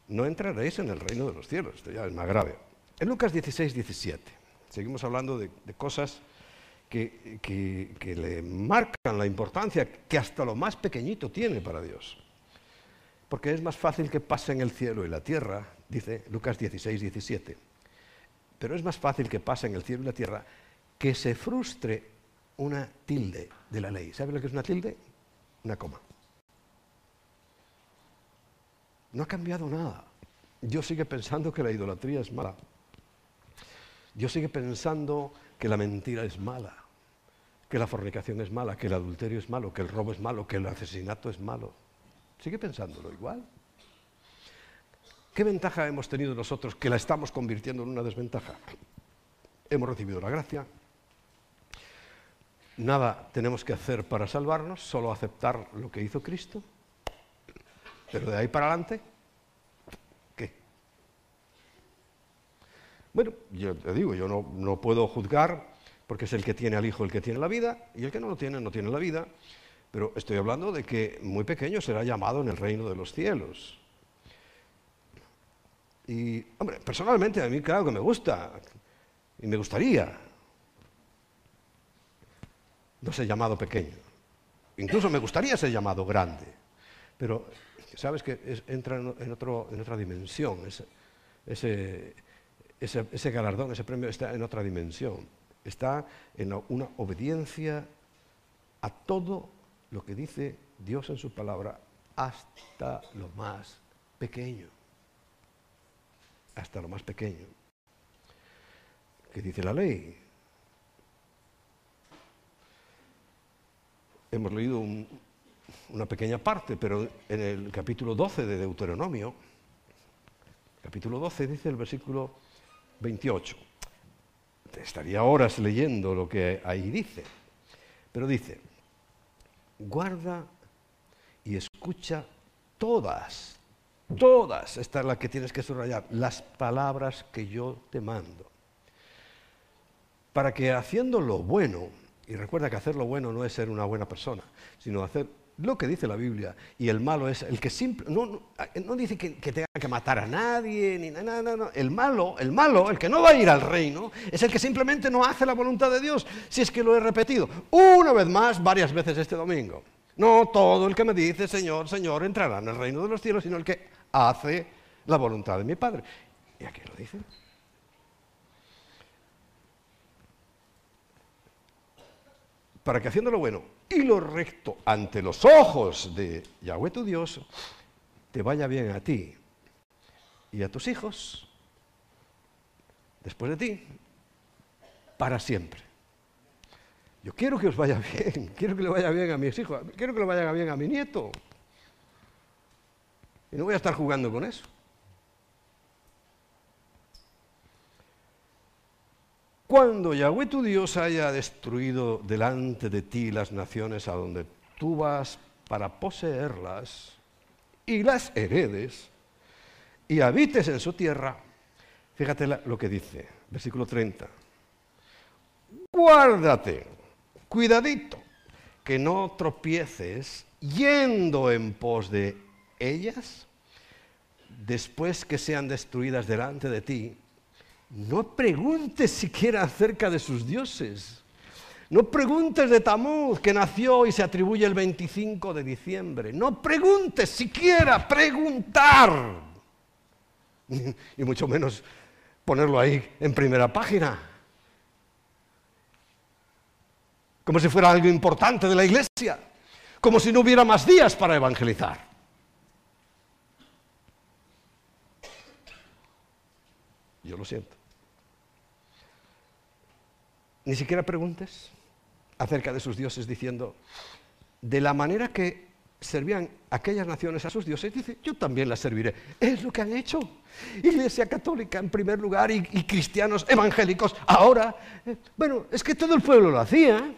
no entraréis en el reino de los cielos. Esto ya es más grave. En Lucas 16, 17, seguimos hablando de, cosas que, le marcan la importancia que hasta lo más pequeñito tiene para Dios. Porque es más fácil que pasen el cielo y la tierra, dice Lucas 16, 17. Pero es más fácil que pasen el cielo y la tierra que se frustre una tilde de la ley. ¿Sabe lo que es una tilde? Una coma. No ha cambiado nada. Dios sigue pensando que la idolatría es mala. Dios sigue pensando que la mentira es mala, que la fornicación es mala, que el adulterio es malo, que el robo es malo, que el asesinato es malo. Sigue pensándolo igual. ¿Qué ventaja hemos tenido nosotros que la estamos convirtiendo en una desventaja? Hemos recibido la gracia, Nada tenemos que hacer para salvarnos, solo aceptar lo que hizo Cristo. Pero de ahí para adelante, ¿qué? Bueno, yo te digo, yo no, puedo juzgar porque es el que tiene al Hijo el que tiene la vida y el que no lo tiene no tiene la vida. Pero estoy hablando de que muy pequeño será llamado en el reino de los cielos. Y, hombre, personalmente a mí claro que me gusta y me gustaría no ser llamado pequeño. Incluso me gustaría ser llamado grande. Pero, ¿sabes que entra en, otra dimensión? Ese, ese, galardón, ese premio está en otra dimensión. Está en una obediencia a todo lo que dice Dios en su palabra, hasta lo más pequeño. Hasta lo más pequeño. ¿Qué dice la ley? hemos leído una pequeña parte, pero en el capítulo 12 de Deuteronomio, capítulo 12 dice el versículo 28. Estaría horas leyendo lo que ahí dice, pero dice, guarda y escucha todas, todas, esta es la que tienes que subrayar, las palabras que yo te mando, para que haciendo lo bueno, y recuerda que hacer lo bueno no es ser una buena persona, sino hacer lo que dice la Biblia. Y el malo es el que simple, no, no, dice que, tenga que matar a nadie, ni nada, no, no. El malo, el malo, el que no va a ir al reino, es el que simplemente no hace la voluntad de Dios. Si es que lo he repetido una vez más, varias veces este domingo. No todo el que me dice Señor, Señor entrará en el reino de los cielos, sino el que hace la voluntad de mi Padre. ¿Y aquí lo dice? para que haciendo lo bueno y lo recto ante los ojos de Yahweh tu Dios, te vaya bien a ti y a tus hijos, después de ti, para siempre. Yo quiero que os vaya bien, quiero que le vaya bien a mis hijos, quiero que le vaya bien a mi nieto. Y no voy a estar jugando con eso. Cuando Yahweh tu Dios haya destruido delante de ti las naciones a donde tú vas para poseerlas y las heredes y habites en su tierra, fíjate lo que dice, versículo 30. Guárdate, cuidadito, que no tropieces yendo en pos de ellas después que sean destruidas delante de ti no preguntes siquiera acerca de sus dioses. No preguntes de Tamuz, que nació y se atribuye el 25 de diciembre. No preguntes siquiera preguntar. Y mucho menos ponerlo ahí en primera página. Como si fuera algo importante de la iglesia. Como si no hubiera más días para evangelizar. Yo lo siento. Ni siquiera preguntes acerca de sus dioses diciendo, de la manera que servían aquellas naciones a sus dioses, dice, yo también las serviré. Es lo que han hecho. Iglesia católica en primer lugar y, cristianos evangélicos ahora. Eh, bueno, es que todo el pueblo lo hacía.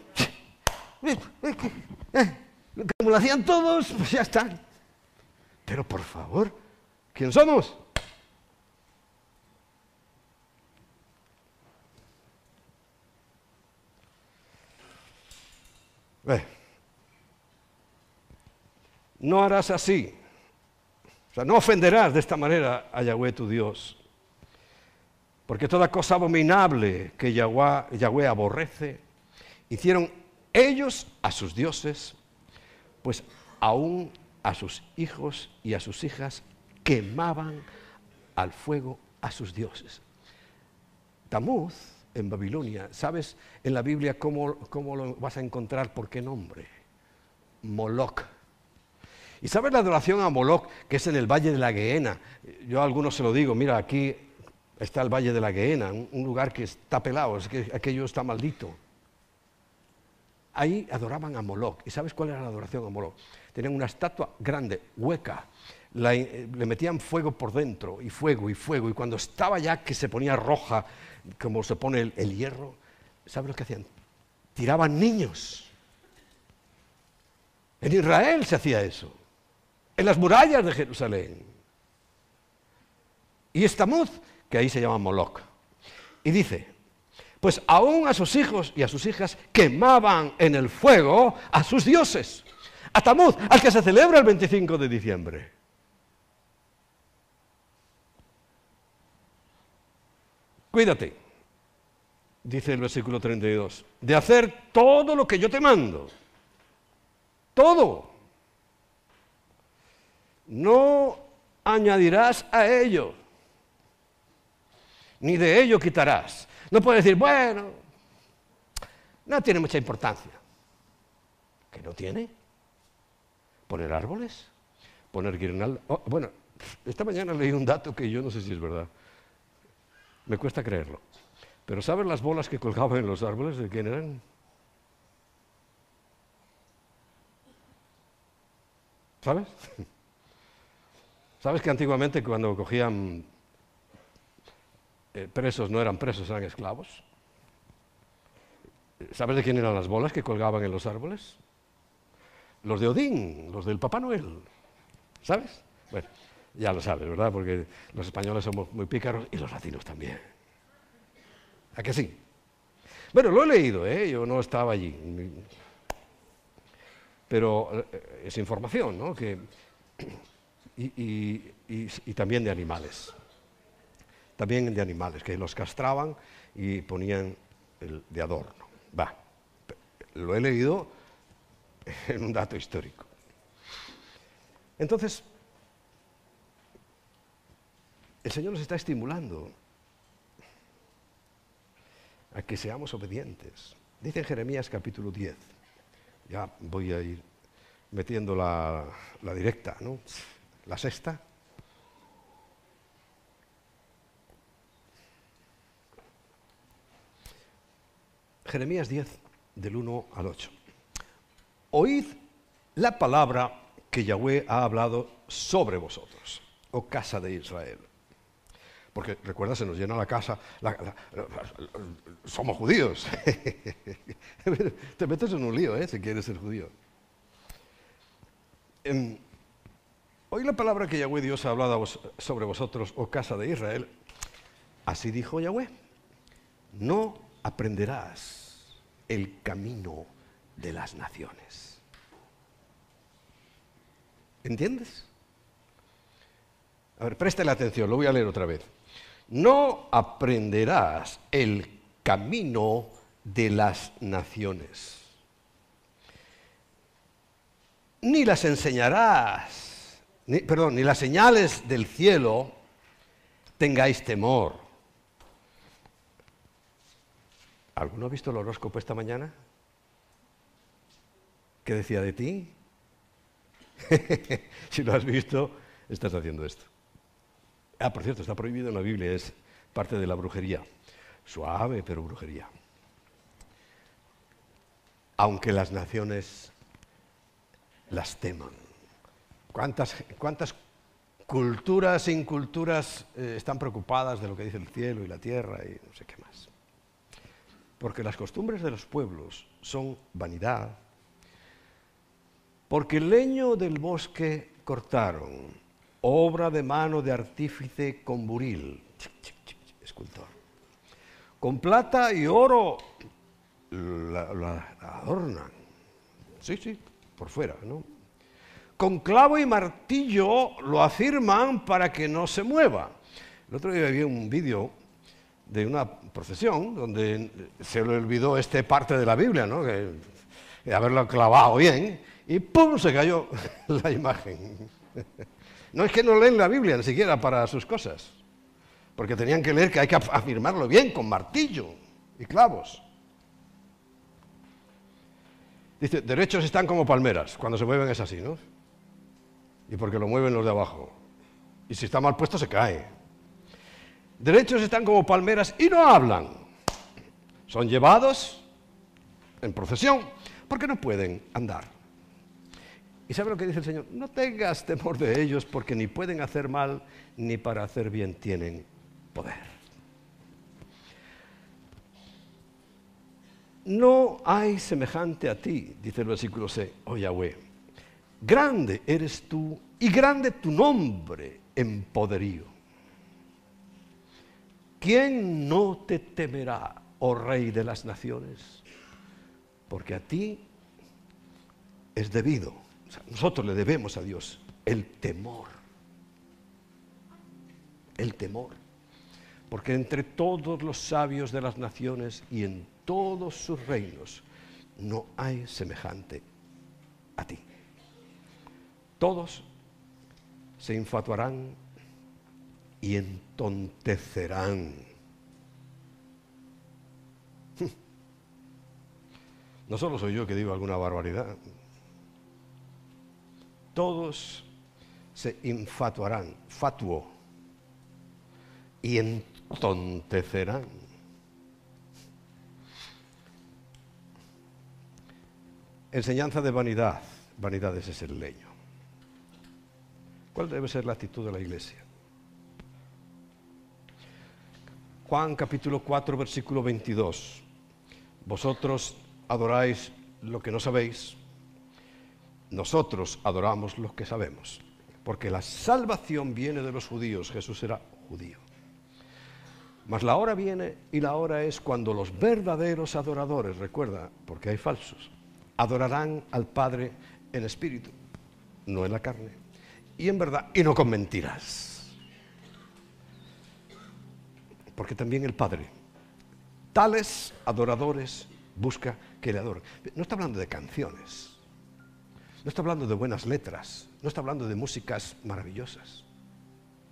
Eh, eh, como lo hacían todos, pues ya está. Pero por favor, ¿quién somos? No harás así. O sea, no ofenderás de esta manera a Yahweh tu Dios. Porque toda cosa abominable que Yahweh, aborrece, hicieron ellos a sus dioses, pues aún a sus hijos y a sus hijas quemaban al fuego a sus dioses. Tamuz, en Babilonia, ¿sabes en la Biblia cómo, cómo lo vas a encontrar? ¿Por qué nombre? Moloch. ¿Y sabes la adoración a Moloch, que es en el Valle de la Gehenna? Yo a algunos se lo digo, mira, aquí está el Valle de la Gehenna, un lugar que está pelado, es que aquello está maldito. Ahí adoraban a Moloch. ¿Y sabes cuál era la adoración a Moloch? Tenían una estatua grande, hueca, le metían fuego por dentro, y fuego, y fuego, y cuando estaba ya que se ponía roja, como se pone el, hierro, ¿sabes lo que hacían? Tiraban niños. En Israel se hacía eso, en las murallas de Jerusalén. Y Estamuz, que ahí se llama Moloch. Y dice, pues aún a sus hijos y a sus hijas quemaban en el fuego a sus dioses. A Tamuz, al que se celebra el 25 de diciembre. Cuídate, dice el versículo 32, de hacer todo lo que yo te mando. Todo. No añadirás a ello, ni de ello quitarás no puede decir, bueno, no tiene mucha importancia. ¿Que no tiene? ¿Poner árboles? ¿Poner guirnaldas? Oh, bueno, esta mañana leí un dato que yo no sé si es verdad. Me cuesta creerlo. Pero ¿sabes las bolas que colgaban en los árboles de quién eran? ¿Sabes? ¿Sabes que antiguamente cuando cogían eh, presos no eran presos, eran esclavos. ¿Sabes de quién eran las bolas que colgaban en los árboles? Los de Odín, los del Papá Noel. ¿Sabes? Bueno, ya lo sabes, ¿verdad? Porque los españoles somos muy pícaros y los latinos también. ¿A que sí? Bueno, lo he leído, ¿eh? yo no estaba allí. Pero eh, es información, ¿no? Que, y también de animales también de animales, que los castraban y ponían de adorno. Va, lo he leído en un dato histórico. Entonces, el Señor nos está estimulando a que seamos obedientes. Dice Jeremías capítulo 10, ya voy a ir metiendo la, la directa, ¿no? La sexta. Jeremías 10, del 1 al 8. Oíd la palabra que Yahweh ha hablado sobre vosotros, oh casa de Israel. Porque recuerda, se nos llena la casa, somos judíos. Te metes en un lío, ¿eh? si quieres ser judío. Em, oíd la palabra que Yahweh Dios ha hablado sobre vosotros, oh casa de Israel. Así dijo Yahweh. No aprenderás el camino de las naciones. ¿Entiendes? A ver, préstale atención, lo voy a leer otra vez. No aprenderás el camino de las naciones, ni las enseñarás, perdón, ni las señales del cielo tengáis temor ¿Alguno ha visto el horóscopo esta mañana? ¿Qué decía de ti? si lo has visto, estás haciendo esto. Ah, por cierto, está prohibido en la Biblia, es parte de la brujería. Suave, pero brujería. Aunque las naciones las teman. ¿Cuántas, culturas e inculturas eh, están preocupadas de lo que dice el cielo y la tierra y no sé qué más? porque las costumbres de los pueblos son vanidad, porque el leño del bosque cortaron, obra de mano de artífice con buril, escultor, con plata y oro la, adornan, sí, sí, por fuera, ¿no? con clavo y martillo lo afirman para que no se mueva. El otro día vi un vídeo de una procesión donde se le olvidó esta parte de la Biblia, ¿no? Que, haberlo clavado bien, y ¡pum! se cayó la imagen. No es que no leen la Biblia ni siquiera para sus cosas, porque tenían que leer que hay que afirmarlo bien con martillo y clavos. Dice, derechos están como palmeras, cuando se mueven es así, ¿no? Y porque lo mueven los de abajo. Y si está mal puesto se cae. Derechos están como palmeras y no hablan. Son llevados en procesión porque no pueden andar. ¿Y sabe lo que dice el Señor? No tengas temor de ellos porque ni pueden hacer mal ni para hacer bien tienen poder. No hay semejante a ti, dice el versículo 6, oh Yahweh. Grande eres tú y grande tu nombre en poderío. ¿Quién no te temerá, oh Rey de las naciones? Porque a ti es debido, nosotros le debemos a Dios el temor. El temor. Porque entre todos los sabios de las naciones y en todos sus reinos no hay semejante a ti. Todos se infatuarán y entontecerán. No solo soy yo que digo alguna barbaridad. Todos se infatuarán, fatuo, y entontecerán. Enseñanza de vanidad. Vanidad es el leño. ¿Cuál debe ser la actitud de la iglesia? Juan capítulo 4, versículo 22. Vosotros adoráis lo que no sabéis, nosotros adoramos lo que sabemos, porque la salvación viene de los judíos, Jesús era judío. Mas la hora viene y la hora es cuando los verdaderos adoradores, recuerda, porque hay falsos, adorarán al Padre en espíritu, no en la carne, y en verdad, y no con mentiras. Porque también el Padre, tales adoradores, busca que le adoren. No está hablando de canciones, no está hablando de buenas letras, no está hablando de músicas maravillosas.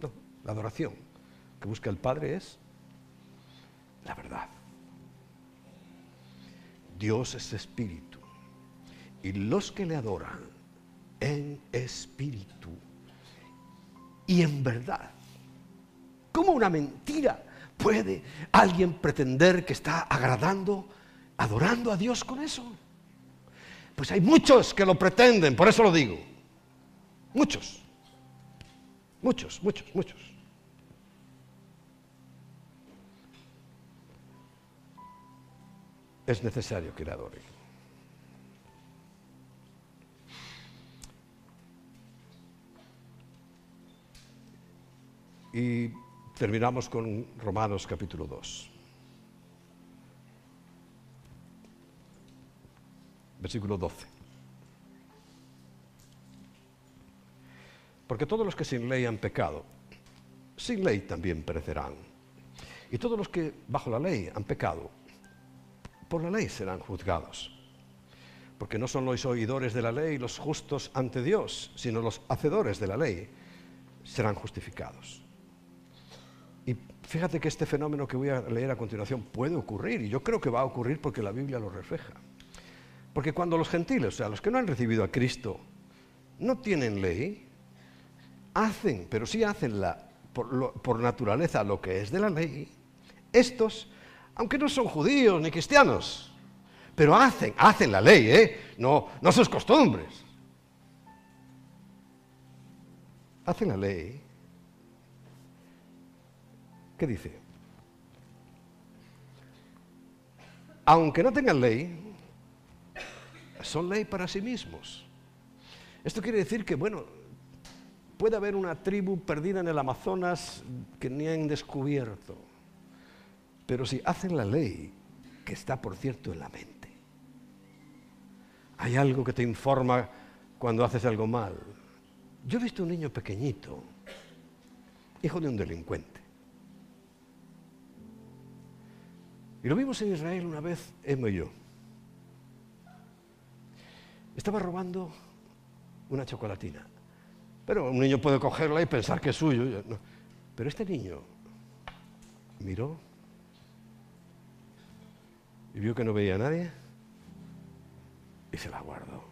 No, la adoración que busca el Padre es la verdad. Dios es espíritu y los que le adoran en espíritu y en verdad. ¿Cómo una mentira puede alguien pretender que está agradando, adorando a Dios con eso? Pues hay muchos que lo pretenden, por eso lo digo. Muchos. Muchos, muchos, muchos. Es necesario que le adoren. Y terminamos con Romanos capítulo 2. Versículo 12. Porque todos los que sin ley han pecado, sin ley también perecerán. Y todos los que bajo la ley han pecado, por la ley serán juzgados. Porque no son los oidores de la ley los justos ante Dios, sino los hacedores de la ley serán justificados. Y fíjate que este fenómeno que voy a leer a continuación puede ocurrir, y yo creo que va a ocurrir porque la Biblia lo refleja. Porque cuando los gentiles, o sea, los que no han recibido a Cristo, no tienen ley, hacen, pero sí hacen la, por, naturaleza lo que es de la ley, estos, aunque no son judíos ni cristianos, pero hacen, hacen la ley, ¿eh? no, no sus costumbres. Hacen la ley ¿Qué dice? Aunque no tengan ley, son ley para sí mismos. Esto quiere decir que, bueno, puede haber una tribu perdida en el Amazonas que ni han descubierto, pero si hacen la ley, que está, por cierto, en la mente, hay algo que te informa cuando haces algo mal. Yo he visto un niño pequeñito, hijo de un delincuente. Y lo vimos en Israel una vez, Emma y yo. Estaba robando una chocolatina. Pero un niño puede cogerla y pensar que es suyo. Pero este niño miró y vio que no veía a nadie y se la guardó.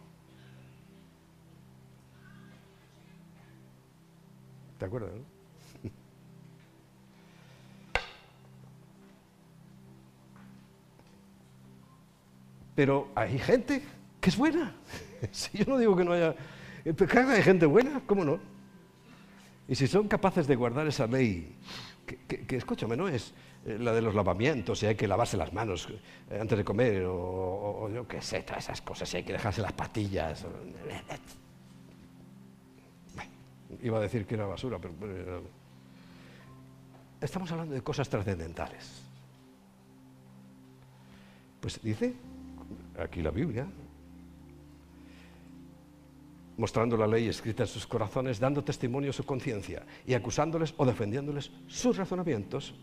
¿Te acuerdas? No? Pero hay gente que es buena. Si yo no digo que no haya... Pero hay gente buena, ¿cómo no? Y si son capaces de guardar esa ley, que, escúchame, no es eh, la de los lavamientos, si hay que lavarse las manos eh, antes de comer, o, yo qué sé, todas esas cosas, si hay que dejarse las patillas. iba a decir que era basura, pero... Estamos hablando de cosas trascendentales. Pues dice aquí la Biblia, mostrando la ley escrita en sus corazones, dando testimonio a su conciencia y acusándoles o defendiéndoles sus razonamientos.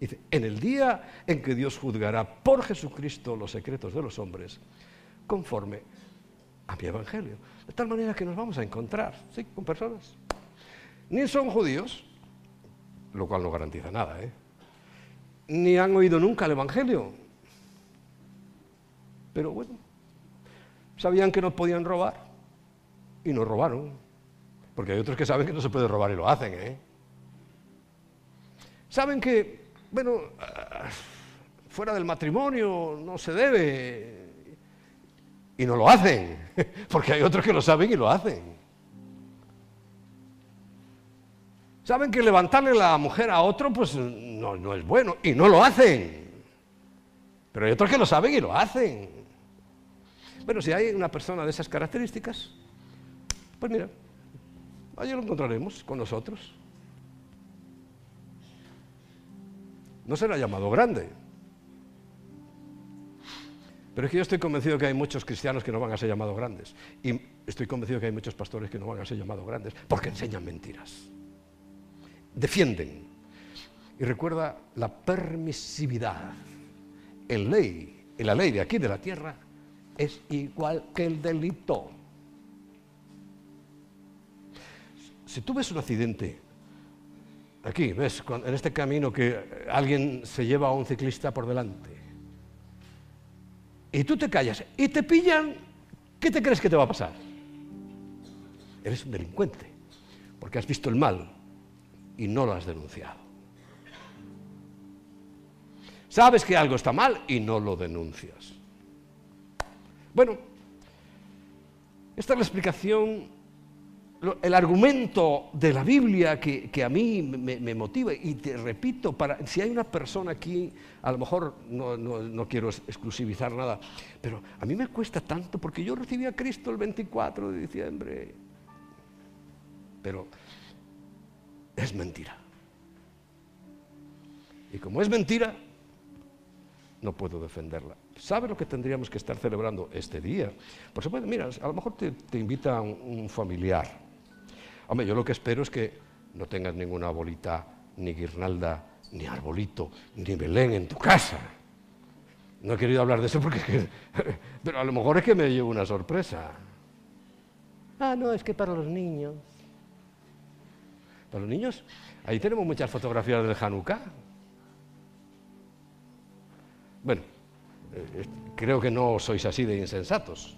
Dice, en el día en que Dios juzgará por Jesucristo los secretos de los hombres, conforme a mi evangelio. De tal manera que nos vamos a encontrar, ¿sí? Con personas. Ni son judíos, lo cual no garantiza nada, ¿eh? Ni han oído nunca el evangelio, pero bueno, sabían que no podían robar y no robaron. Porque hay otros que saben que no se puede robar y lo hacen. ¿eh? Saben que, bueno, ah, fuera del matrimonio no se debe y no lo hacen. Porque hay otros que lo saben y lo hacen. Saben que levantarle la mujer a otro pues no, no es bueno y no lo hacen. Pero hay otros que lo saben y lo hacen. Bueno, si hay una persona de esas características, pues mira, allí lo encontraremos con nosotros. No será llamado grande. Pero es que yo estoy convencido que hay muchos cristianos que no van a ser llamados grandes. Y estoy convencido que hay muchos pastores que no van a ser llamados grandes porque enseñan mentiras. Defienden. Y recuerda la permisividad en ley, en la ley de aquí de la tierra, es igual que el delito. Si tú ves un accidente, aquí, ves, en este camino que alguien se lleva a un ciclista por delante, y tú te callas y te pillan, ¿qué te crees que te va a pasar? Eres un delincuente, porque has visto el mal y no lo has denunciado. Sabes que algo está mal y no lo denuncias. Bueno, esta es la explicación, el argumento de la Biblia que, a mí me, motiva. Y te repito, para, si hay una persona aquí, a lo mejor no, quiero exclusivizar nada, pero a mí me cuesta tanto porque yo recibí a Cristo el 24 de diciembre. Pero es mentira. Y como es mentira, no puedo defenderla. ¿Sabe lo que tendríamos que estar celebrando este día? Por supuesto, mira, a lo mejor te, invita un, familiar. Hombre, yo lo que espero es que no tengas ninguna bolita, ni guirnalda, ni arbolito, ni Belén en tu casa. No he querido hablar de eso porque es que... Pero a lo mejor es que me llevo una sorpresa. Ah, no, es que para los niños. Para los niños, ahí tenemos muchas fotografías del Hanukkah. Bueno, eh, creo que no sois así de insensatos.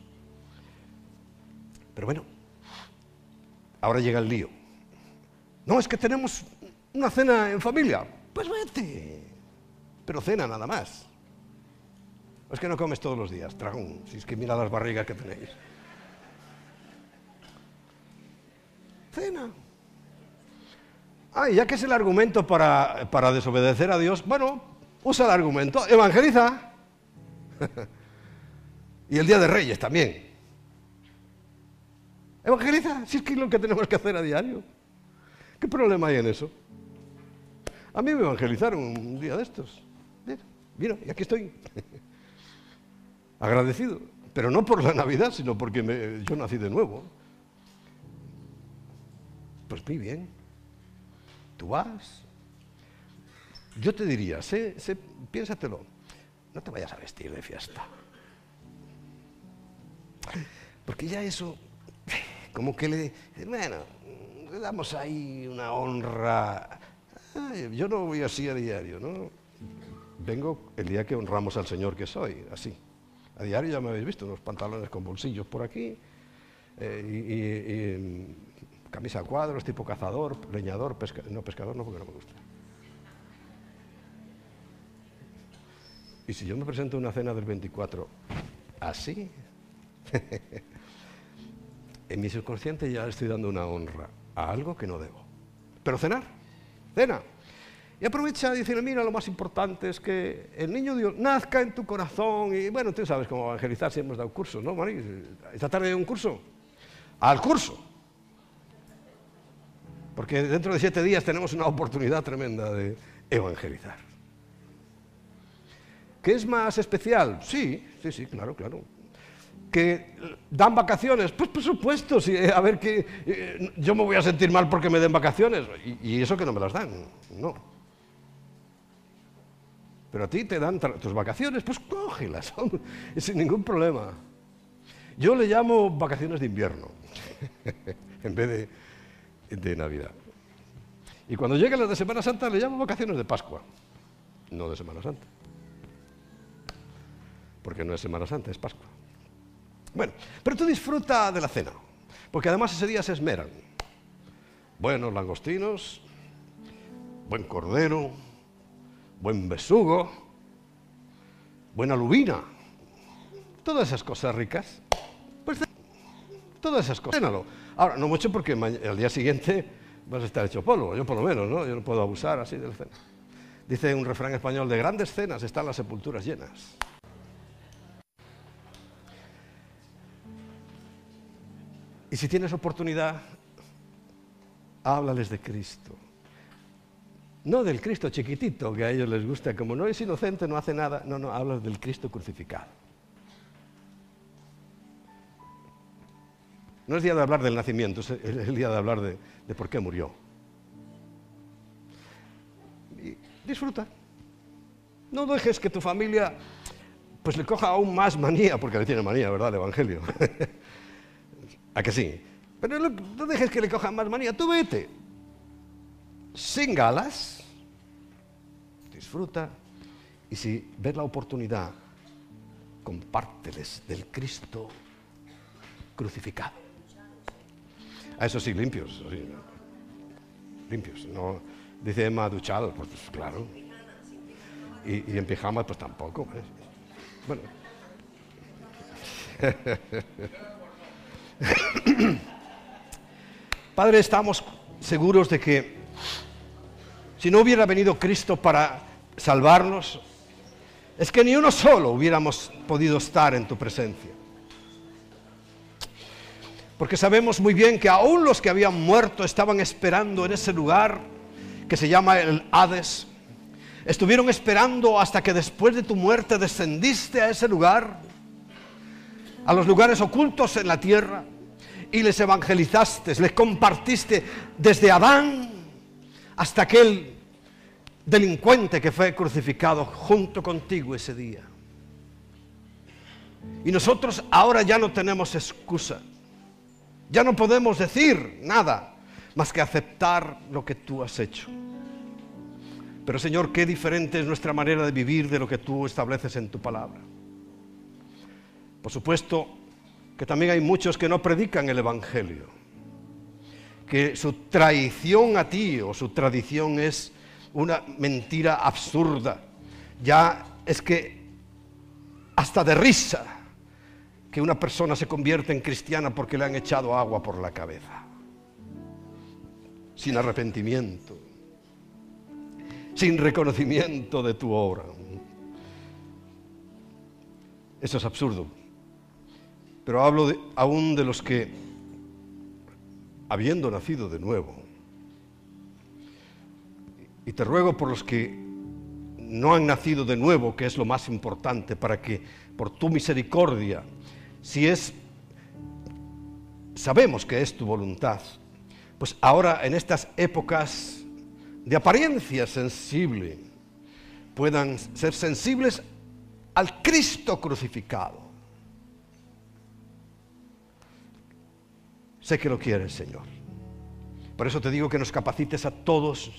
Pero bueno, ahora llega el lío. No, es que tenemos una cena en familia. Pues vete. Pero cena nada más. Es que no comes todos los días, dragón, si es que mira las barrigas que tenéis. Cena. Ah, ya que es el argumento para, para desobedecer a Dios, bueno, usa el argumento, evangeliza. y el Día de Reyes también. Evangeliza, si es que es lo que tenemos que hacer a diario. ¿Qué problema hay en eso? A mí me evangelizaron un día de estos. Mira, y aquí estoy. Agradecido. Pero no por la Navidad, sino porque yo nací de nuevo. Pues muy bien. Tú vas. Yo te diría, sé, piénsatelo, no te vayas a vestir de fiesta. Porque ya eso, como que le, bueno, le damos ahí una honra. yo no voy así a diario, ¿no? Vengo el día que honramos al Señor que soy, así. A diario ya me habéis visto, unos pantalones con bolsillos por aquí, eh, y, camisa a cuadros, tipo cazador, leñador, no pescador, no porque no me gusta. Y si yo me presento en una cena del 24 así, en mi subconsciente ya estoy dando una honra a algo que no debo. Pero cenar, cena. Y aprovecha dice, mira, lo más importante es que el niño Dios nazca en tu corazón. Y bueno, tú sabes cómo evangelizar si hemos dado curso, ¿no, Mari? Esta tarde hay un curso. Al curso. Porque dentro de siete días tenemos una oportunidad tremenda de evangelizar. ¿Qué es más especial? Sí, sí, sí, claro, claro que dan vacaciones, pues por supuesto, eh, a ver que eh, yo me voy a sentir mal porque me den vacaciones y, eso que no me las dan, no. Pero a ti te dan tus vacaciones, pues cógelas, sin ningún problema. Yo le llamo vacaciones de invierno, en vez de, de Navidad. Y cuando lleguen las de Semana Santa le llamo vacaciones de Pascua, no de Semana Santa. Porque no es Semana Santa, es Pascua. Bueno, pero tú disfruta de la cena, porque además ese día se esmeran. Buenos langostinos, buen cordero, buen besugo, buena lubina, todas esas cosas ricas. Pues todas esas cosas. Cénalo. Ahora, no mucho porque el día siguiente vas a estar hecho polvo, yo por lo menos, ¿no? Yo no puedo abusar así de la cena. Dice un refrán español, de grandes cenas están las sepulturas llenas. Y si tienes oportunidad, háblales de Cristo. No del Cristo chiquitito, que a ellos les gusta, como no es inocente, no hace nada. No, no, hablas del Cristo crucificado. No es día de hablar del nacimiento, es el día de hablar de, por qué murió. Y disfruta. No dejes que tu familia pues le coja aún más manía, porque le tiene manía, ¿verdad? El Evangelio. ¿A que sí? Pero no dejes que le cojan más manía, tú vete. Sin galas, disfruta. Y si ves la oportunidad, compárteles del Cristo crucificado. A eso sí, limpios. Limpios. No, dice Emma duchado, pues, pues claro. Y, y, en pijama, pues tampoco. Bueno. Padre, estamos seguros de que si no hubiera venido Cristo para salvarnos, es que ni uno solo hubiéramos podido estar en tu presencia. Porque sabemos muy bien que aún los que habían muerto estaban esperando en ese lugar que se llama el Hades. Estuvieron esperando hasta que después de tu muerte descendiste a ese lugar a los lugares ocultos en la tierra y les evangelizaste, les compartiste desde Adán hasta aquel delincuente que fue crucificado junto contigo ese día. Y nosotros ahora ya no tenemos excusa. Ya no podemos decir nada más que aceptar lo que tú has hecho. Pero Señor, qué diferente es nuestra manera de vivir de lo que tú estableces en tu palabra. Por supuesto que también hay muchos que no predican el Evangelio, que su traición a ti o su tradición es una mentira absurda. Ya es que hasta de risa que una persona se convierte en cristiana porque le han echado agua por la cabeza, sin arrepentimiento, sin reconocimiento de tu obra. Eso es absurdo pero hablo aún de los que, habiendo nacido de nuevo, y te ruego por los que no han nacido de nuevo, que es lo más importante, para que por tu misericordia, si es, sabemos que es tu voluntad, pues ahora en estas épocas de apariencia sensible, puedan ser sensibles al Cristo crucificado. Sé que lo quieres, Señor. Por eso te digo que nos capacites a todos,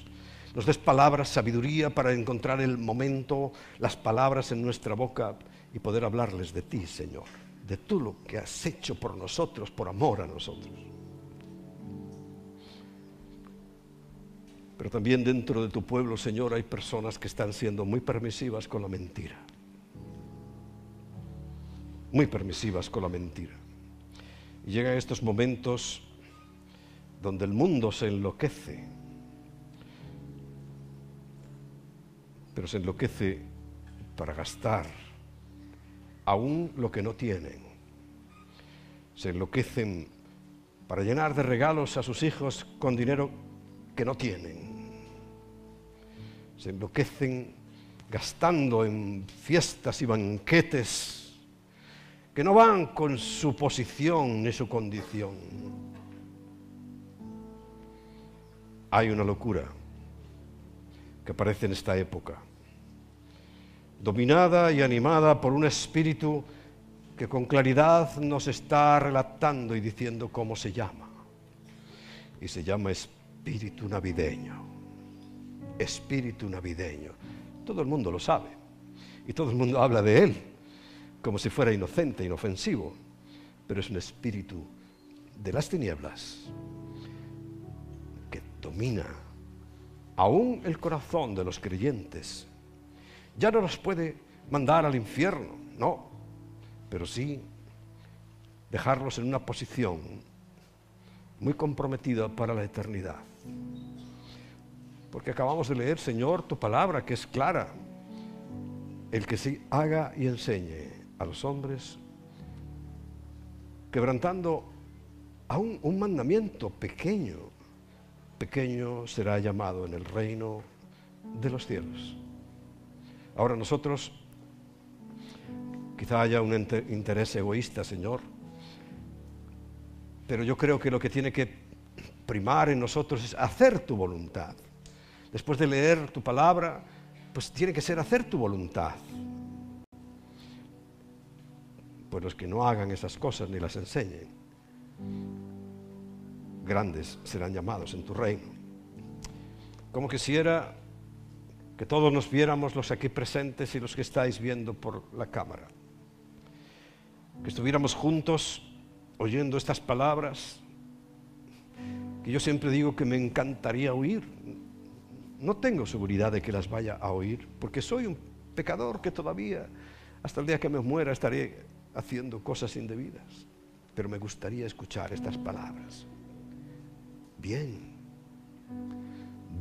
nos des palabras, sabiduría para encontrar el momento, las palabras en nuestra boca y poder hablarles de ti, Señor, de tú lo que has hecho por nosotros, por amor a nosotros. Pero también dentro de tu pueblo, Señor, hay personas que están siendo muy permisivas con la mentira. Muy permisivas con la mentira. Y llegan estos momentos donde el mundo se enloquece. Pero se enloquece para gastar aún lo que no tienen. Se enloquecen para llenar de regalos a sus hijos con dinero que no tienen. Se enloquecen gastando en fiestas y banquetes que no van con su posición ni su condición. Hay una locura que aparece en esta época, dominada y animada por un espíritu que con claridad nos está relatando y diciendo cómo se llama. Y se llama espíritu navideño. Espíritu navideño. Todo el mundo lo sabe. Y todo el mundo habla de él como si fuera inocente, inofensivo. Pero es un espíritu de las tinieblas que domina aún el corazón de los creyentes. Ya no los puede mandar al infierno, no, pero sí dejarlos en una posición muy comprometida para la eternidad. Porque acabamos de leer, Señor, tu palabra que es clara. El que se haga y enseñe a los hombres, quebrantando aún un mandamiento pequeño, pequeño será llamado en el reino de los cielos. Ahora nosotros, quizá haya un interés egoísta, Señor, pero yo creo que lo que tiene que primar en nosotros es hacer tu voluntad. Después de leer tu palabra, pues tiene que ser hacer tu voluntad. Pues los que no hagan esas cosas ni las enseñen, grandes serán llamados en tu reino. Como quisiera que todos nos viéramos los aquí presentes y los que estáis viendo por la cámara. Que estuviéramos juntos oyendo estas palabras que yo siempre digo que me encantaría oír. No tengo seguridad de que las vaya a oír, porque soy un pecador que todavía, hasta el día que me muera, estaré haciendo cosas indebidas. Pero me gustaría escuchar estas palabras. Bien,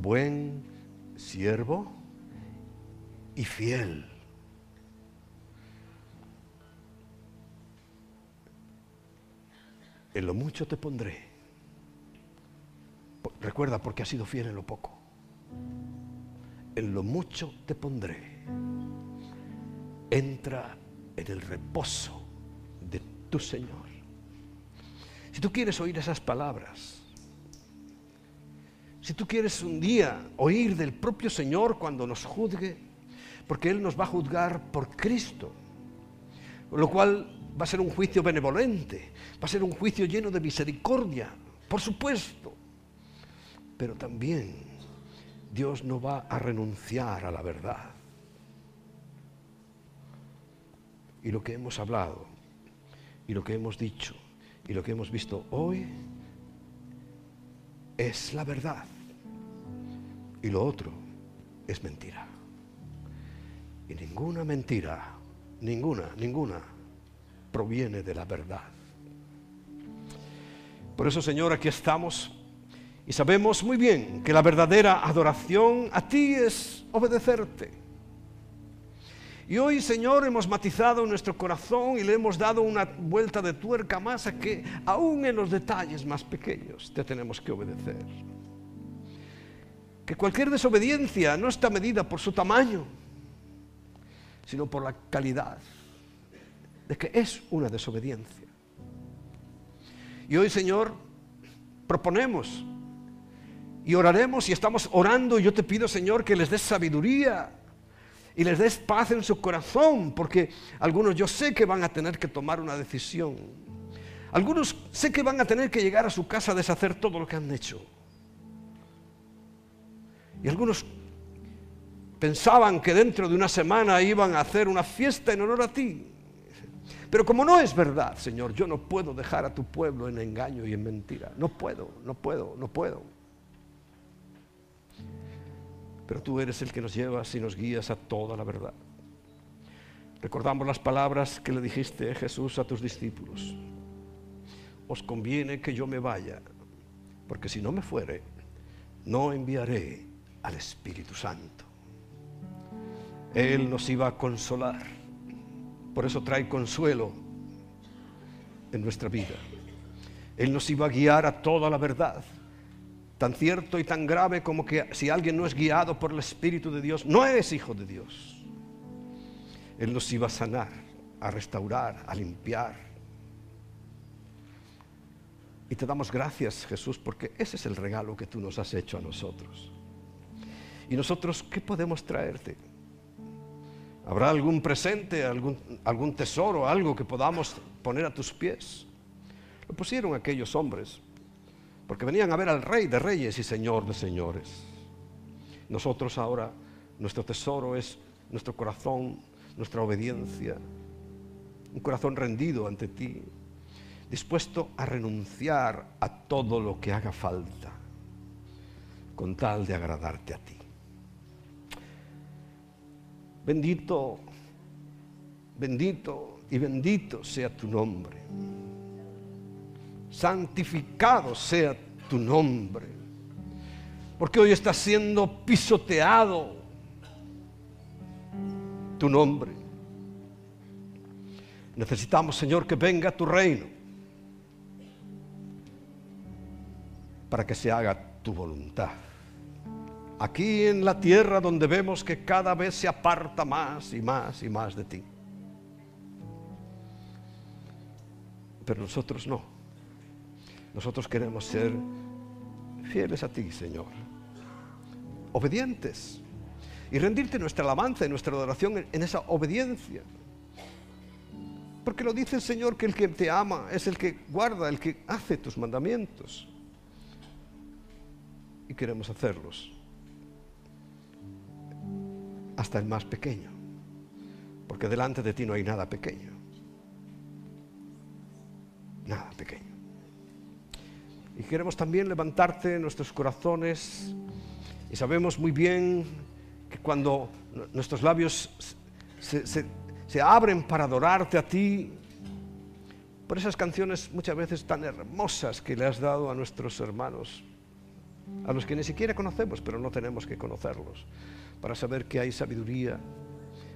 buen siervo y fiel en lo mucho te pondré. Recuerda, porque has sido fiel en lo poco. En lo mucho te pondré. Entra en el reposo Señor. Si tú quieres oír esas palabras, si tú quieres un día oír del propio Señor cuando nos juzgue, porque Él nos va a juzgar por Cristo, lo cual va a ser un juicio benevolente, va a ser un juicio lleno de misericordia, por supuesto. Pero también Dios no va a renunciar a la verdad. Y lo que hemos hablado, y lo que hemos dicho, y lo que hemos visto hoy, es la verdad. Y lo otro es mentira. Y ninguna mentira, ninguna, ninguna proviene de la verdad. Por eso, Señor, aquí estamos y sabemos muy bien que la verdadera adoración a ti es obedecerte. Y hoy, Señor, hemos matizado nuestro corazón y le hemos dado una vuelta de tuerca más a que aún en los detalles más pequeños te tenemos que obedecer. Que cualquier desobediencia no está medida por su tamaño, sino por la calidad de que es una desobediencia. Y hoy, Señor, proponemos y oraremos y estamos orando y yo te pido, Señor, que les des sabiduría y les des paz en su corazón, porque algunos yo sé que van a tener que tomar una decisión. Algunos sé que van a tener que llegar a su casa a deshacer todo lo que han hecho. Y algunos pensaban que dentro de una semana iban a hacer una fiesta en honor a ti. Pero como no es verdad, Señor, yo no puedo dejar a tu pueblo en engaño y en mentira. No puedo, no puedo, no puedo. Pero tú eres el que nos llevas y nos guías a toda la verdad. Recordamos las palabras que le dijiste Jesús a tus discípulos. Os conviene que yo me vaya, porque si no me fuere, no enviaré al Espíritu Santo. Él nos iba a consolar. Por eso trae consuelo en nuestra vida. Él nos iba a guiar a toda la verdad. Tan cierto y tan grave como que si alguien no es guiado por el Espíritu de Dios, no es hijo de Dios. Él nos iba a sanar, a restaurar, a limpiar. Y te damos gracias, Jesús, porque ese es el regalo que tú nos has hecho a nosotros. ¿Y nosotros qué podemos traerte? ¿Habrá algún presente, algún, algún tesoro, algo que podamos poner a tus pies? Lo pusieron aquellos hombres, porque venían a ver al Rey de Reyes y Señor de Señores. Nosotros ahora, nuestro tesoro es nuestro corazón, nuestra obediencia, un corazón rendido ante ti, dispuesto a renunciar a todo lo que haga falta, con tal de agradarte a ti. Bendito, bendito y bendito sea tu nombre. Santificado sea tu nombre. Porque hoy está siendo pisoteado tu nombre. Necesitamos, Señor, que venga tu reino para que se haga tu voluntad aquí en la tierra donde vemos que cada vez se aparta más y más y más de ti. Pero nosotros no. Nosotros queremos ser fieles a ti, Señor. Obedientes. Y rendirte nuestra alabanza y nuestra adoración en esa obediencia. Porque lo dice el Señor que el que te ama es el que guarda, el que hace tus mandamientos. Y queremos hacerlos hasta el más pequeño, porque delante de ti no hay nada pequeño, nada pequeño. Y queremos también levantarte nuestros corazones y sabemos muy bien que cuando nuestros labios se, se abren para adorarte a ti, por esas canciones muchas veces tan hermosas que le has dado a nuestros hermanos, a los que ni siquiera conocemos, pero no tenemos que conocerlos para saber que hay sabiduría,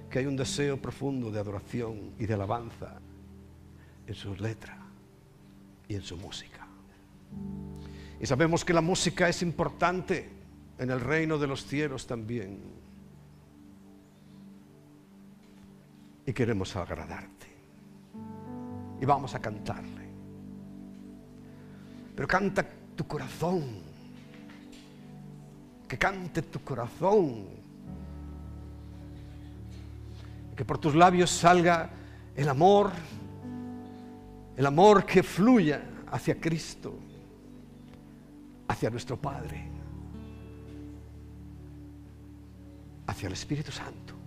que hay un deseo profundo de adoración y de alabanza en su letra y en su música. Y sabemos que la música es importante en el reino de los cielos también. Y queremos agradarte. Y vamos a cantarle. Pero canta tu corazón. Que cante tu corazón que por tus labios salga el amor, el amor que fluya hacia Cristo, hacia nuestro Padre, hacia el Espíritu Santo.